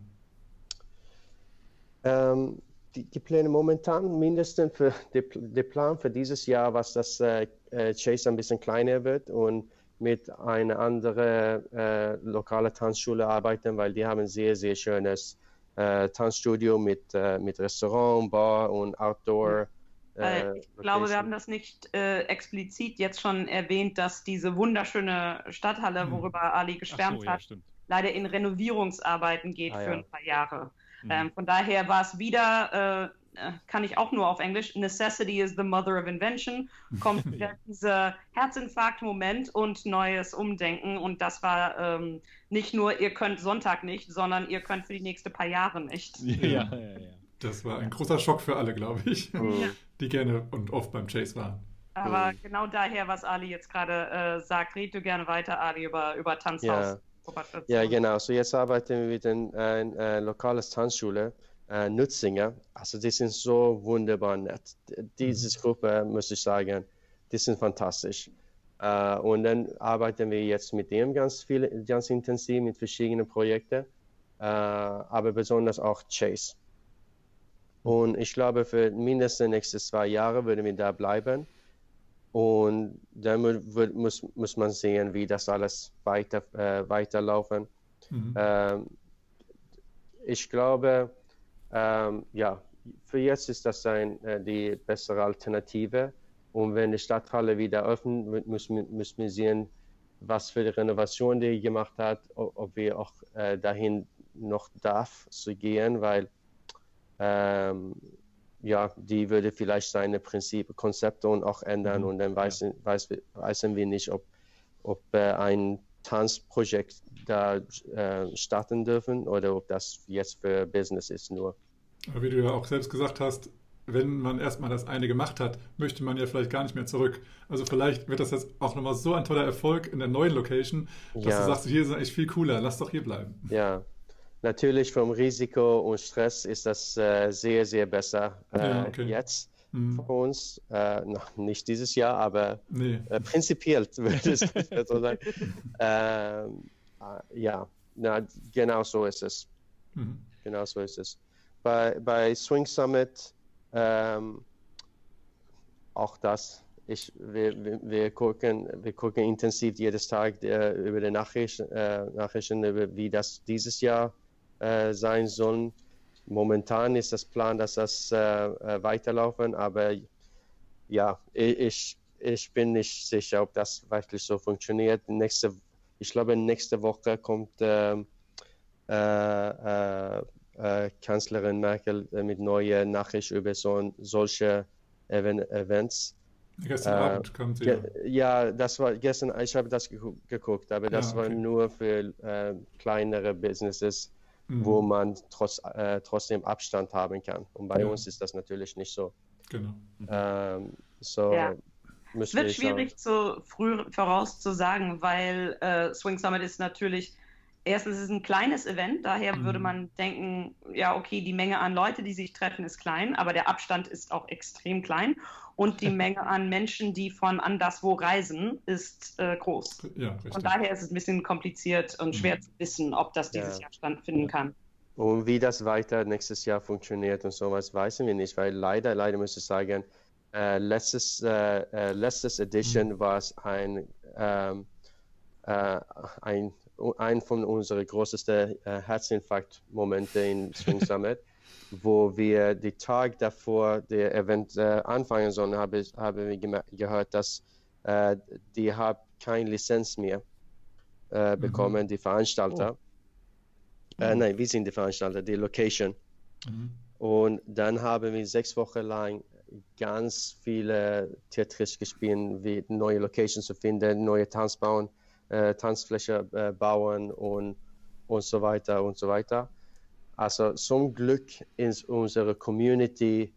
Ähm, die, die Pläne momentan mindestens für der Plan für dieses Jahr, was das äh, äh, Chase ein bisschen kleiner wird und mit einer anderen äh, lokalen Tanzschule arbeiten, weil die haben ein sehr, sehr schönes äh, Tanzstudio mit, äh, mit Restaurant, Bar und Outdoor. Äh, ich glaube, wir haben das nicht äh, explizit jetzt schon erwähnt, dass diese wunderschöne Stadthalle, Hm. worüber Ali geschwärmt so, ja, hat, stimmt. Leider in Renovierungsarbeiten geht Ah, für ja. ein paar Jahre. Mhm. Ähm, von daher war es wieder, äh, äh, kann ich auch nur auf Englisch, Necessity is the mother of invention, kommt wieder dieser Herzinfarkt-Moment und neues Umdenken. Und das war ähm, nicht nur, ihr könnt Sonntag nicht, sondern ihr könnt für die nächsten paar Jahre nicht. Ja, ja, ja. Das war ein großer Schock für alle, glaube ich, Mhm. die gerne und oft beim Chase waren. Aber Mhm. genau daher, was Ali jetzt gerade äh, sagt, red du gerne weiter, Ali, über, über Tanzhaus. Ja. Ja, genau. So jetzt arbeiten wir mit einer äh, lokalen Tanzschule, äh, Nützinger. Also die sind so wunderbar nett. Diese Gruppe, muss ich sagen, die sind fantastisch. Äh, und dann arbeiten wir jetzt mit dem ganz viel, ganz intensiv mit verschiedenen Projekten, äh, aber besonders auch Chase. Und ich glaube, für mindestens die nächsten zwei Jahre würden wir da bleiben. Und dann muss, muss man sehen, wie das alles weiter, äh, weiterlaufen. Mhm. Ähm, ich glaube, ähm, ja, für jetzt ist das ein, äh, die bessere Alternative. Und wenn die Stadthalle wieder öffnet, müssen wir, müssen wir sehen, was für die Renovation die gemacht hat, ob wir auch äh, dahin noch darf zu gehen, weil ähm, ja, die würde vielleicht seine Prinzip, Konzepte und auch ändern Mhm. und dann weiß, weiß, wissen wir nicht, ob, ob äh, ein Tanzprojekt da äh, starten dürfen oder ob das jetzt für Business ist nur. Aber wie du ja auch selbst gesagt hast, wenn man erstmal das eine gemacht hat, möchte man ja vielleicht gar nicht mehr zurück. Also vielleicht wird das jetzt auch nochmal so ein toller Erfolg in der neuen Location, dass Ja. du sagst, hier ist es eigentlich viel cooler, lass doch hier bleiben. Ja, natürlich vom Risiko und Stress ist das äh, sehr, sehr besser äh, Ja, okay. jetzt Hm. für uns. Äh, noch nicht dieses Jahr, aber Nee. äh, prinzipiell würde ich so sagen. Ähm, äh, ja, na, genau so ist es. Mhm. Genau so ist es. Bei, bei Swing Summit ähm, auch das. Ich, wir, wir, wir, gucken, wir gucken intensiv jedes Tag äh, über die Nachrichten, äh, Nachrichten über wie das dieses Jahr äh, sein soll. Momentan ist das Plan, dass das äh, äh, weiterlaufen, aber ja, ich, ich, bin nicht sicher, ob das wirklich so funktioniert. Nächste, ich glaube, nächste Woche kommt ähm, äh, äh, Kanzlerin Merkel mit neuen Nachrichten über so, solche Even Events. Gestern Äh, Abend kam sie. Ja. Ge ja, das war gestern, ich habe das gegu geguckt, aber das Ja, war okay. nur für äh, kleinere Businesses, Mhm. wo man trotz, äh, trotzdem Abstand haben kann. Und bei Ja. uns ist das natürlich nicht so. Genau. Ähm, so Ja. Es wird schwierig zu früh vorauszusagen, weil äh, Swing Summit ist natürlich, erstens ist es ein kleines Event, daher Mhm. würde man denken, ja, okay, die Menge an Leute, die sich treffen, ist klein, aber der Abstand ist auch extrem klein und die Menge an Menschen, die von anderswo reisen, ist äh, groß. Ja. Von daher ist es ein bisschen kompliziert und schwer Mhm. zu wissen, ob das dieses Ja. Jahr stattfinden kann. Und wie das weiter nächstes Jahr funktioniert und sowas, wissen wir nicht, weil leider, leider muss ich sagen, äh, letztes, äh, äh, letztes Edition war es ein, ähm, äh, ein, ein von unseren größten äh, Herzinfarkt-Momente in Swing Summit, wo wir die Tag davor der Event äh, anfangen sollen, habe ich, haben wir gehört, dass äh, die haben keine Lizenz mehr äh, bekommen, die Veranstalter. Äh, nein, wir sind die Veranstalter, die Location. Mhm. Und dann haben wir sechs Wochen lang ganz viele Tetris gespielt, wie neue Locations zu finden, neue Tanz bauen, äh, Tanzfläche äh, bauen und, und so weiter und so weiter. Also zum Glück ist unsere Community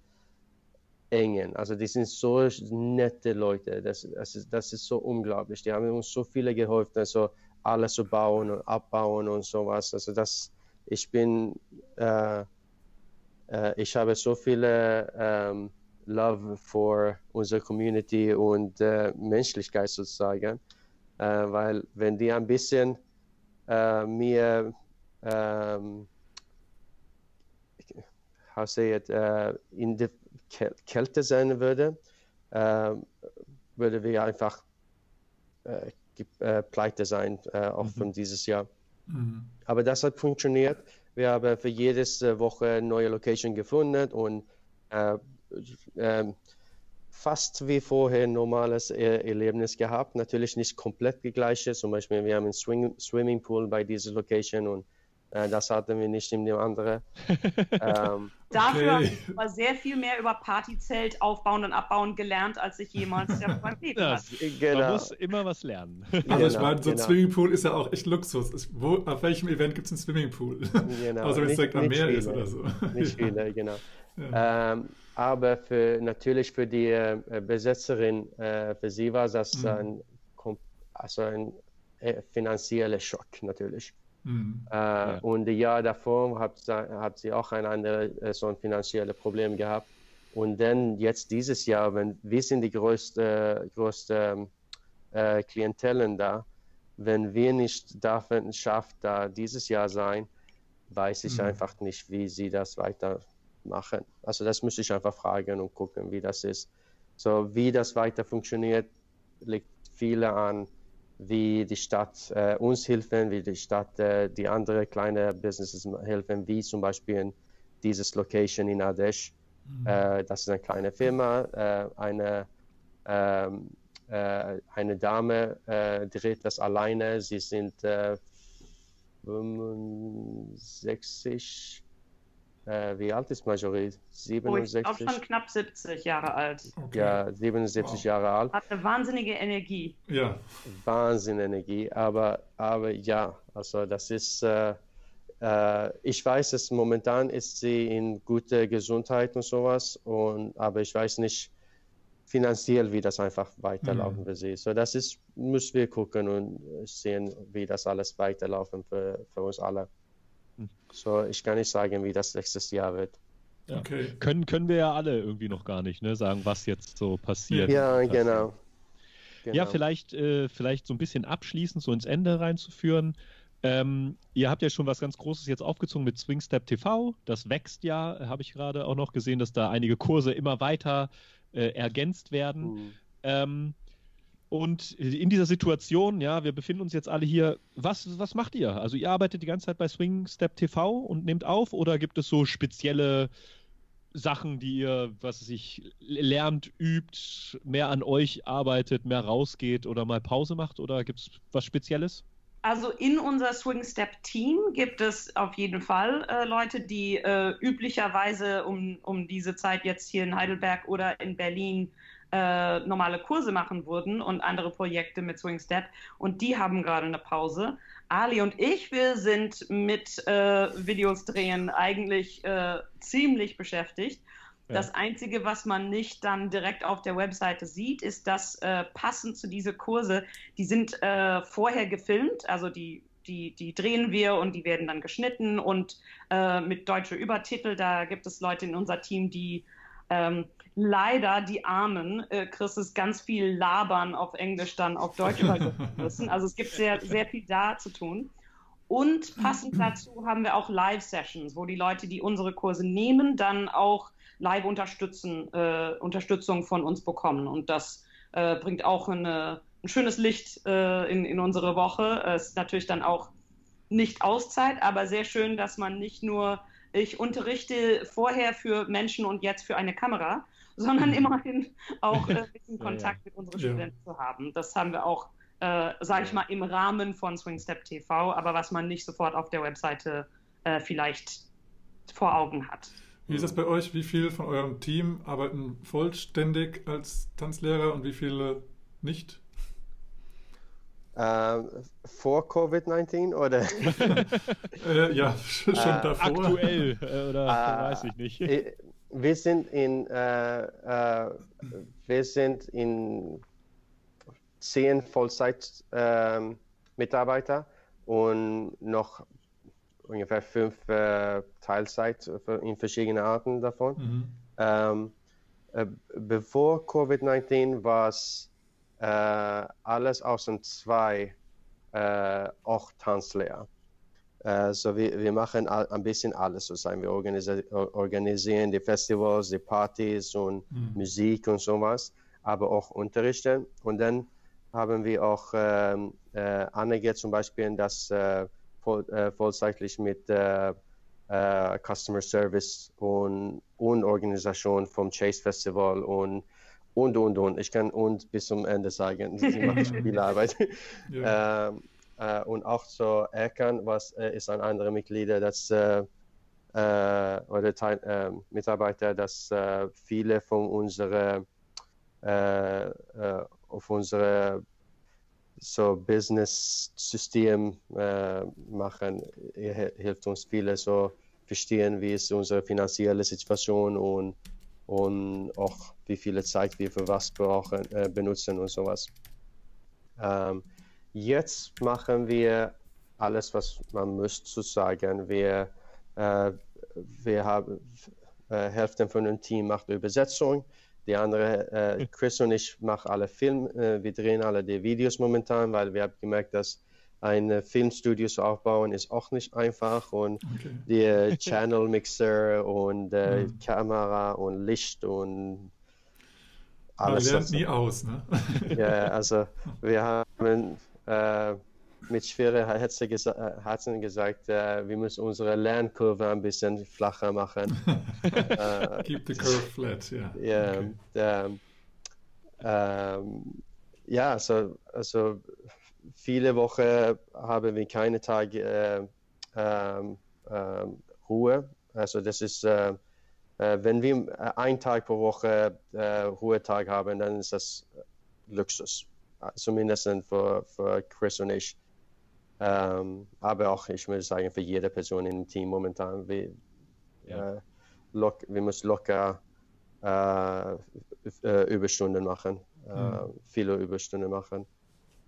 engen. Also die sind so nette Leute. Das, das, ist, das ist so unglaublich. Die haben uns so viele geholfen, also alles zu bauen und abbauen und sowas. Also das, ich bin, äh, äh, ich habe so viele ähm, Love for unsere Community und äh, Menschlichkeit sozusagen, äh, weil wenn die ein bisschen äh, mir ähm, how say it, uh, in der Kälte sein würde, uh, würde wir einfach uh, pleite sein, auch mhm. von dieses Jahr. Mhm. Aber das hat funktioniert. Wir haben für jedes Woche eine neue Location gefunden und ähm, fast wie vorher ein normales Erlebnis gehabt. Natürlich nicht komplett die gleiche. Zum Beispiel, wir haben einen Swing Swimmingpool bei dieser Location und äh, das hatten wir nicht in dem anderen. ähm, Dafür okay. habe ich sehr viel mehr über Partyzelt aufbauen und abbauen gelernt, als ich jemals ja, beim Leben ja, genau. Man muss immer was lernen. Also genau, ich meine, so ein genau. Swimmingpool ist ja auch echt Luxus. Wo, auf welchem Event gibt es einen Swimmingpool? Genau. Also wenn es direkt am Meer viele, ist oder so. Nicht viele, genau. Ja. Ähm, aber für, natürlich für die äh, Besetzerin, äh, für sie war das mhm. ein, also ein äh, finanzieller Schock natürlich. Mhm. Äh, ja. Und das Jahr davor hat, hat sie auch ein anderes äh, so ein finanzielles Problem gehabt. Und dann jetzt dieses Jahr, wenn wir sind die größte, größte äh, Klientelen da, wenn wir nicht davon schafft, da dieses Jahr sein, weiß ich mhm. einfach nicht, wie sie das weitermachen. Also das müsste ich einfach fragen und gucken, wie das ist. So wie das weiter funktioniert, liegt viele an wie die Stadt äh, uns helfen, wie die Stadt äh, die anderen kleine Businesses helfen, wie zum Beispiel in dieses Location in Adesh. Mhm. Äh, das ist eine kleine Firma, äh, eine, ähm, äh, eine Dame äh, dreht das alleine. Sie sind 65 äh, wie alt ist Marjorie? 67? Oh, auch schon knapp 70 Jahre alt. Okay. Ja, 77 wow. Jahre alt. Hat eine wahnsinnige Energie. Ja. Wahnsinn Energie, aber, aber ja, also das ist, äh, äh, ich weiß, dass momentan ist sie in guter Gesundheit und sowas, und, aber ich weiß nicht finanziell, wie das einfach weiterlaufen mhm. für sie. So, das ist, müssen wir gucken und sehen, wie das alles weiterlaufen für, für uns alle. So, ich kann nicht sagen, wie das nächstes Jahr wird. Ja. Okay. Können, können wir ja alle irgendwie noch gar nicht ne, sagen, was jetzt so passiert. Ja, genau. genau. Ja, vielleicht, äh, vielleicht so ein bisschen abschließend so ins Ende reinzuführen. Ähm, ihr habt ja schon was ganz Großes jetzt aufgezogen mit Swingstep TV. Das wächst ja, habe ich gerade auch noch gesehen, dass da einige Kurse immer weiter äh, ergänzt werden. Mhm. Ähm, und in dieser Situation, ja, wir befinden uns jetzt alle hier. Was, was macht ihr? Also ihr arbeitet die ganze Zeit bei Swing Step TV und nehmt auf oder gibt es so spezielle Sachen, die ihr, was weiß ich, lernt, übt, mehr an euch arbeitet, mehr rausgeht oder mal Pause macht oder gibt es was Spezielles? Also in unser Swing Step Team gibt es auf jeden Fall äh, Leute, die äh, üblicherweise um, um diese Zeit jetzt hier in Heidelberg oder in Berlin äh, normale Kurse machen würden und andere Projekte mit Swing Step. Und die haben gerade eine Pause. Ali und ich, wir sind mit äh, Videos drehen eigentlich äh, ziemlich beschäftigt. Ja. Das Einzige, was man nicht dann direkt auf der Webseite sieht, ist, dass äh, passend zu diese Kurse, die sind äh, vorher gefilmt, also die die, die drehen wir und die werden dann geschnitten und äh, mit deutsche Übertitel. Da gibt es Leute in unser Team, die ähm, leider die Armen, äh, Chris, ist ganz viel Labern auf Englisch dann auf Deutsch übersetzen müssen. Also es gibt sehr, sehr viel da zu tun. Und passend dazu haben wir auch Live-Sessions, wo die Leute, die unsere Kurse nehmen, dann auch live unterstützen, äh, Unterstützung von uns bekommen. Und das äh, bringt auch eine, ein schönes Licht äh, in, in unsere Woche. Es ist natürlich dann auch nicht Auszeit, aber sehr schön, dass man nicht nur ich unterrichte vorher für Menschen und jetzt für eine Kamera, sondern mhm. immerhin auch äh, ein bisschen Kontakt ja, ja. mit unseren ja. Studenten zu haben. Das haben wir auch, äh, sage ich mal, im Rahmen von Swingstep TV, aber was man nicht sofort auf der Webseite äh, vielleicht vor Augen hat. Wie ist das bei euch? Wie viele von eurem Team arbeiten vollständig als Tanzlehrer und wie viele nicht? Ähm, vor Covid-19 oder? äh, ja, schon äh, davor. Aktuell äh, oder äh, weiß ich nicht. Wir sind in, äh, äh, wir sind in zehn Vollzeit-Mitarbeiter ähm, und noch ungefähr fünf Teilzeit in verschiedenen Arten davon. Mhm. Ähm, bevor Covid-19 war es äh, alles außer zwei äh, auch Tanzlehrer. Äh, so wir, wir machen ein bisschen alles sozusagen. Wir organisi organisieren die Festivals, die Partys und mhm. Musik und sowas, aber auch Unterrichte. Und dann haben wir auch ähm, äh, einige zum Beispiel, das äh, voll, äh, vollzeitlich mit äh, äh, Customer Service und, und Organisation vom Chase Festival und und, und, und. Ich kann und bis zum Ende sagen. Sie macht viel Arbeit. Ja. ähm, äh, und auch so Erkan, was äh, ist ein anderer Mitglied, das äh, äh oder Teil, Mitarbeiter, dass äh, viele von unseren äh, auf unsere so Business-System machen, hilft uns viele so verstehen, wie ist unsere finanzielle Situation und und auch wie viele Zeit wir für was brauchen, äh, benutzen und sowas. Ähm, jetzt machen wir alles, was man muss sozusagen. Wir, äh, wir haben äh, Hälfte von dem Team macht Übersetzung, die andere, äh, Chris und ich machen alle Film, äh, wir drehen alle die Videos momentan, weil wir haben gemerkt, dass ein Filmstudio zu aufbauen ist auch nicht einfach und okay. die Channel Mixer und äh, mhm. Kamera und Licht und alles. Man lernt nie aus, ne? ja, also wir haben äh, mit schwerer Herzen, gesa äh, Herzen gesagt, äh, wir müssen unsere Lernkurve ein bisschen flacher machen. Äh, Keep the curve flat, ja. Yeah, okay. der, ähm, ja, also, also viele Wochen haben wir keine Tage äh, ähm, äh, Ruhe. Also das ist, äh, äh wenn wir äh, einen Tag pro Woche äh, Ruhetag haben, dann ist das Luxus. Zumindest für, für Chris und ich. Ähm, aber auch, ich würde sagen, für jede Person im Team momentan. Wir, ja. lock, wir müssen locker Überstunden machen, mhm. viele Überstunden machen.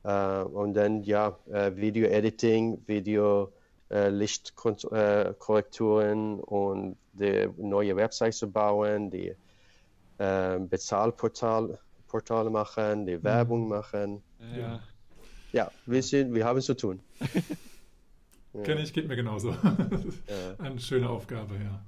Äh, und dann ja, äh, Video-Editing, Video, äh, Lichtkorrekturen und die neue Website zu bauen, die Bezahlportale Portal machen, die mhm. Werbung machen. Ja, ja wir, sind, wir haben zu tun. ja. Kenne ich, geht mir genauso. ja. Eine schöne Aufgabe, ja.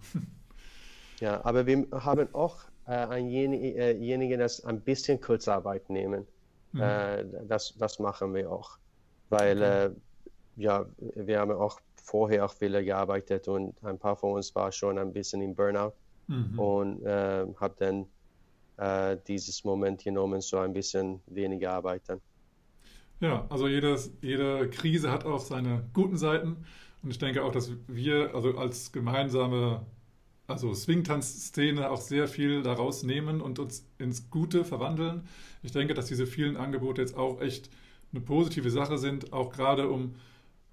Ja, aber wir haben auch äh, einjenigen, das ein bisschen Kurzarbeit nehmen. Mhm. Äh, das, das machen wir auch. Weil okay. äh, ja, wir haben auch vorher auch viele gearbeitet und ein paar von uns war schon ein bisschen im Burnout mhm. und äh, habe dann äh, dieses Moment genommen, so ein bisschen weniger arbeiten. Ja, also jedes, jede Krise hat auch seine guten Seiten und ich denke auch, dass wir also als gemeinsame also Swingtanz-Szene auch sehr viel daraus nehmen und uns ins Gute verwandeln. Ich denke, dass diese vielen Angebote jetzt auch echt eine positive Sache sind, auch gerade um,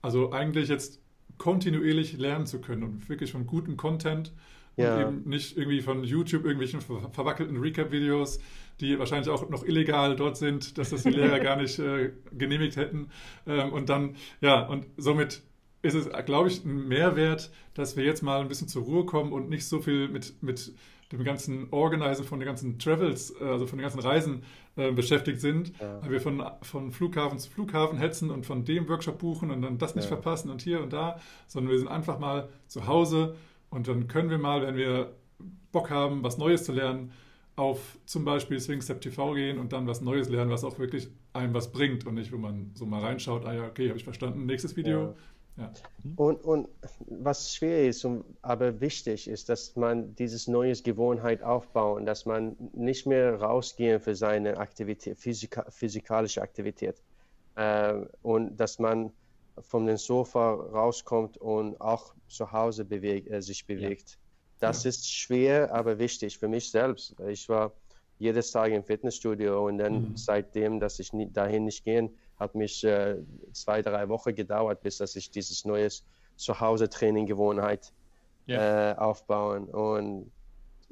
also eigentlich jetzt kontinuierlich lernen zu können und wirklich von gutem Content ja. und eben nicht irgendwie von YouTube irgendwelchen ver verwackelten Recap-Videos, die wahrscheinlich auch noch illegal dort sind, dass das die Lehrer gar nicht äh, genehmigt hätten. Ähm, und dann, ja, und somit ist es, glaube ich, ein Mehrwert, dass wir jetzt mal ein bisschen zur Ruhe kommen und nicht so viel mit, mit dem ganzen Organisen von den ganzen Travels, äh, also von den ganzen Reisen äh, beschäftigt sind, ja. weil wir von, von Flughafen zu Flughafen hetzen und von dem Workshop buchen und dann das nicht ja. verpassen und hier und da, sondern wir sind einfach mal zu Hause und dann können wir mal, wenn wir Bock haben, was Neues zu lernen, auf zum Beispiel Swingstep TV gehen und dann was Neues lernen, was auch wirklich einem was bringt und nicht, wo man so mal reinschaut, ah ja, okay, habe ich verstanden, nächstes Video. Ja ja. Und, und was schwer ist, und, aber wichtig ist, dass man dieses neue Gewohnheit aufbauen, dass man nicht mehr rausgehen für seine Aktivität, physika, physikalische Aktivität. Äh, und dass man von dem Sofa rauskommt und auch zu Hause beweg, äh, sich bewegt. Ja. Das ja. ist schwer, aber wichtig für mich selbst. Ich war jedes Tag im Fitnessstudio und dann mhm. seitdem, dass ich nie, dahin nicht gehen hat mich äh, zwei, drei Wochen gedauert, bis dass ich dieses neue Zuhause-Training-Gewohnheit ja. äh, aufbauen. Und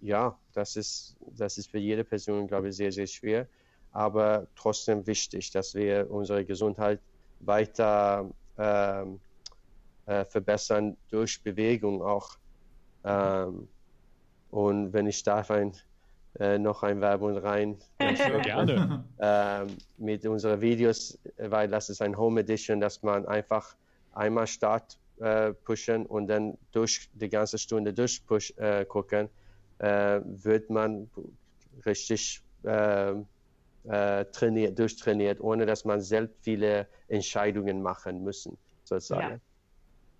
ja, das ist, das ist für jede Person, glaube ich, sehr, sehr schwer, aber trotzdem wichtig, dass wir unsere Gesundheit weiter ähm, äh, verbessern durch Bewegung auch. Ähm, und wenn ich darf, ein, äh, noch ein Werbung rein. Gerne. Ähm, mit unseren Videos, weil das ist ein Home Edition, dass man einfach einmal Start äh, pushen und dann durch die ganze Stunde durchgucken, äh, gucken, äh, wird man richtig äh, trainiert, durchtrainiert, ohne dass man selbst viele Entscheidungen machen müssen, sozusagen.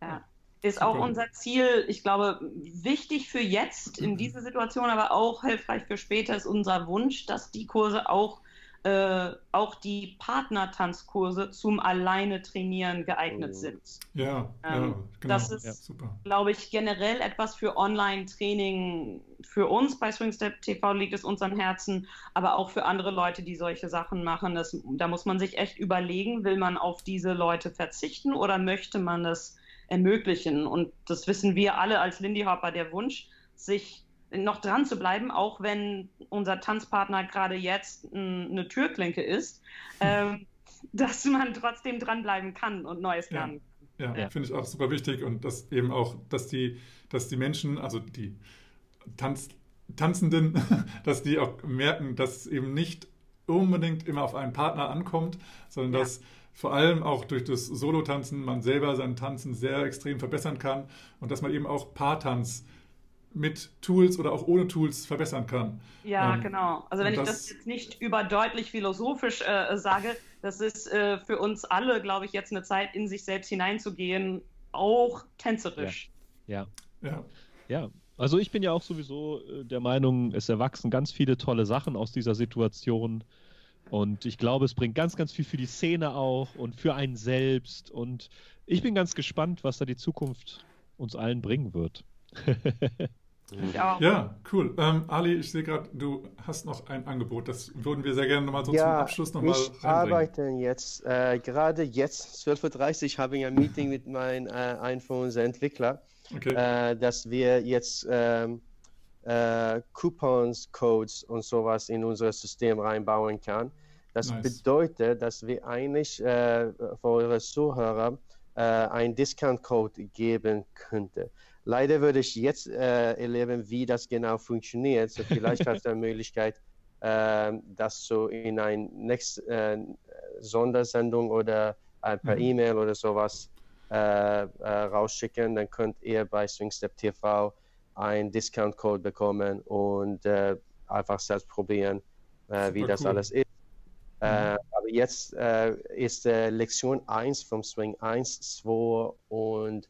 Ja. ja. Ist auch unser Ziel, ich glaube, wichtig für jetzt in dieser Situation, aber auch hilfreich für später ist unser Wunsch, dass die Kurse auch äh, auch die Partnertanzkurse zum alleine trainieren geeignet oh. sind. Ja, ähm, ja genau. Das ist, ja, glaube ich, generell etwas für Online-Training für uns bei Swingstep TV liegt es uns am Herzen, aber auch für andere Leute, die solche Sachen machen. Das, da muss man sich echt überlegen, will man auf diese Leute verzichten oder möchte man das ermöglichen? Und das wissen wir alle als Lindy Hopper, der Wunsch, sich noch dran zu bleiben, auch wenn unser Tanzpartner gerade jetzt eine Türklinke ist, ähm, dass man trotzdem dranbleiben kann und Neues lernen ja. Ja, ja. finde ich auch super wichtig und dass eben auch, dass die, dass die Menschen, also die Tanz, Tanzenden, dass die auch merken, dass es eben nicht unbedingt immer auf einen Partner ankommt, sondern ja. dass vor allem auch durch das Solo-Tanzen man selber sein Tanzen sehr extrem verbessern kann und dass man eben auch Paartanz mit Tools oder auch ohne Tools verbessern kann. Ja, ähm, genau. Also wenn ich das, das, jetzt nicht überdeutlich philosophisch äh, sage, das ist äh, für uns alle, glaube ich, jetzt eine Zeit, in sich selbst hineinzugehen, auch tänzerisch. Ja. Ja. ja. ja. Also ich bin ja auch sowieso äh, der Meinung, es erwachsen ganz viele tolle Sachen aus dieser Situation. Und ich glaube, es bringt ganz, ganz viel für die Szene auch und für einen selbst. Und ich bin ganz gespannt, was da die Zukunft uns allen bringen wird. Ja, ja cool. Ähm, Ali, ich sehe gerade, du hast noch ein Angebot. Das würden wir sehr gerne nochmal so ja, zum Abschluss nochmal reinbringen. Ich arbeite jetzt, äh, gerade jetzt, 12.30 Uhr, habe ich ein Meeting mit meinem äh, einem von unseren Entwicklern, okay. äh, dass wir jetzt ähm, äh, Coupons, Codes und sowas in unser System reinbauen kann. Das nice. bedeutet, dass wir eigentlich äh, für eure Zuhörer äh, einen Discount-Code geben könnten. Leider würde ich jetzt äh, erleben, wie das genau funktioniert. So vielleicht hast du eine Möglichkeit, äh, das so in eine nächste äh, Sondersendung oder äh, per mhm. E-Mail oder sowas äh, äh, rausschicken. Dann könnt ihr bei Swingstep TV einen Discount-Code bekommen und einfach selbst probieren, wie das cool. alles ist. Mhm. aber jetzt ist Lektion 1 vom Swing 1, 2 und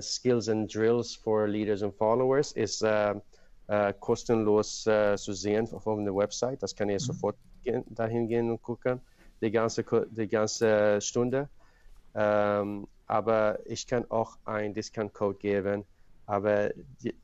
Skills and Drills for Leaders and Followers ist uh, uh, kostenlos zu sehen auf der Website. Das kann ihr mhm. sofort gehen, dahin gehen und gucken, die ganze, die ganze Stunde. Ähm, aber ich kann auch einen Discount-Code geben. Aber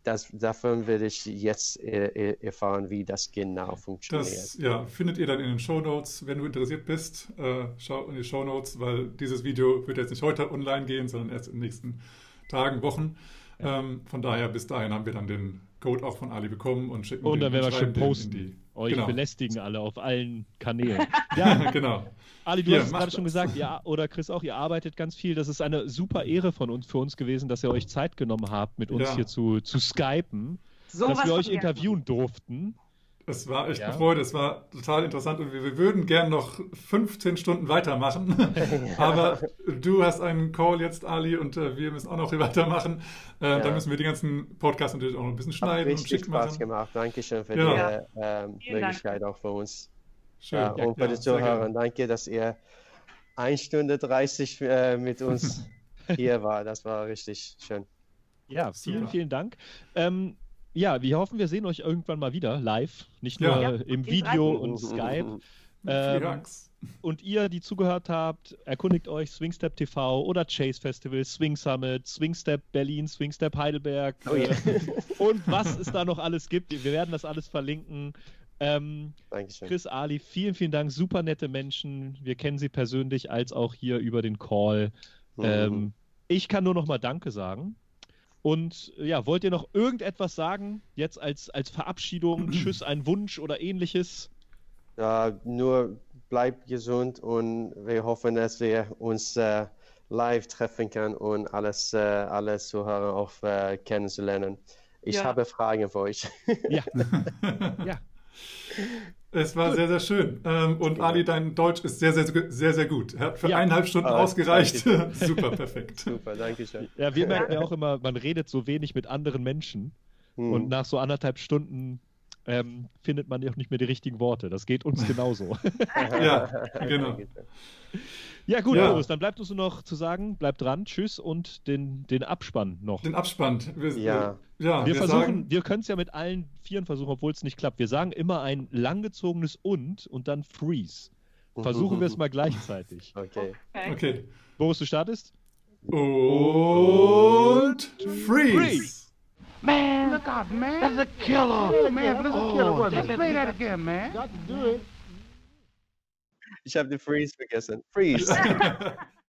das, davon werde ich jetzt erfahren, wie das genau funktioniert. Das ja, findet ihr dann in den Show Notes. Wenn du interessiert bist, äh, schau in die Show Notes, weil dieses Video wird jetzt nicht heute online gehen, sondern erst im nächsten Tagen, Wochen. Ja. Ähm, von daher, bis dahin haben wir dann den Code auch von Ali bekommen und schicken Und dann werden wir schon posten. Die, Euch genau. belästigen alle auf allen Kanälen. Ja, genau. Ali, du Hier, hast es gerade schon gesagt, ja, oder Chris auch, ihr arbeitet ganz viel. Das ist eine super Ehre von uns, für uns gewesen, dass ihr euch Zeit genommen habt, mit uns ja. hier zu, zu skypen, so dass wir euch interviewen durften. Es war echt ja. eine Freude, es war total interessant und wir, wir würden gern noch 15 Stunden weitermachen. Aber du hast einen Call jetzt, Ali, und äh, wir müssen auch noch weitermachen. Äh, ja. Da müssen wir die ganzen Podcasts natürlich auch noch ein bisschen schneiden und schick Spaß machen. gemacht. Dankeschön für ja. die äh, Möglichkeit Dank. auch für uns. Schön. Ja, und für die Zuhörer, danke, dass ihr 1 Stunde 30 äh, mit uns hier war. Das war richtig schön. Ja, vielen, vielen Dank. Ähm, ja, wir hoffen, wir sehen euch irgendwann mal wieder live, nicht nur ja. im Video und Skype. Ähm, und ihr, die zugehört habt, erkundigt euch Swingstep TV oder Chase Festival, Swing Summit, Swingstep Berlin, Swingstep Heidelberg oh, yeah. äh, und was es da noch alles gibt. Wir werden das alles verlinken. Ähm, Dankeschön. Chris Ali, vielen, vielen Dank. Super nette Menschen. Wir kennen sie persönlich als auch hier über den Call. Mhm. Ähm, ich kann nur noch mal Danke sagen. Und ja, wollt ihr noch irgendetwas sagen? Jetzt als, als Verabschiedung, Tschüss, ein Wunsch oder ähnliches? Ja, nur bleibt gesund und wir hoffen, dass wir uns äh, live treffen können und alles, äh, alle Zuhörer auch äh, kennenzulernen. Ich Ja. habe Fragen für euch. Ja. ja. Es war sehr, sehr schön. Ähm, und Ali, dein Deutsch ist sehr, sehr, sehr, sehr gut. Hat für Ja. eineinhalb Stunden Ah, ausgereicht. Super, perfekt. Super, danke schön. Ja, wir merken ja auch immer, man redet so wenig mit anderen Menschen Hm. und nach so anderthalb Stunden ähm, findet man ja auch nicht mehr die richtigen Worte. Das geht uns genauso. Ja, genau. Ja, gut, Ja. Boris, dann bleibt uns nur noch zu sagen, bleibt dran, tschüss und den, den Abspann noch. Den Abspann. Wir, Ja. ja, Wir wir versuchen, sagen, wir können es ja mit allen Vieren versuchen, obwohl es nicht klappt. Wir sagen immer ein langgezogenes und und dann freeze. Versuchen wir es mal gleichzeitig. Okay. Okay. okay. Boris, du startest? Und freeze. Freeze. Man, look out, man. That's a killer. Oh, man, that's a oh, killer. Oh, Just play that again, man. Got to do it. Ich habe den Freeze vergessen. Freeze.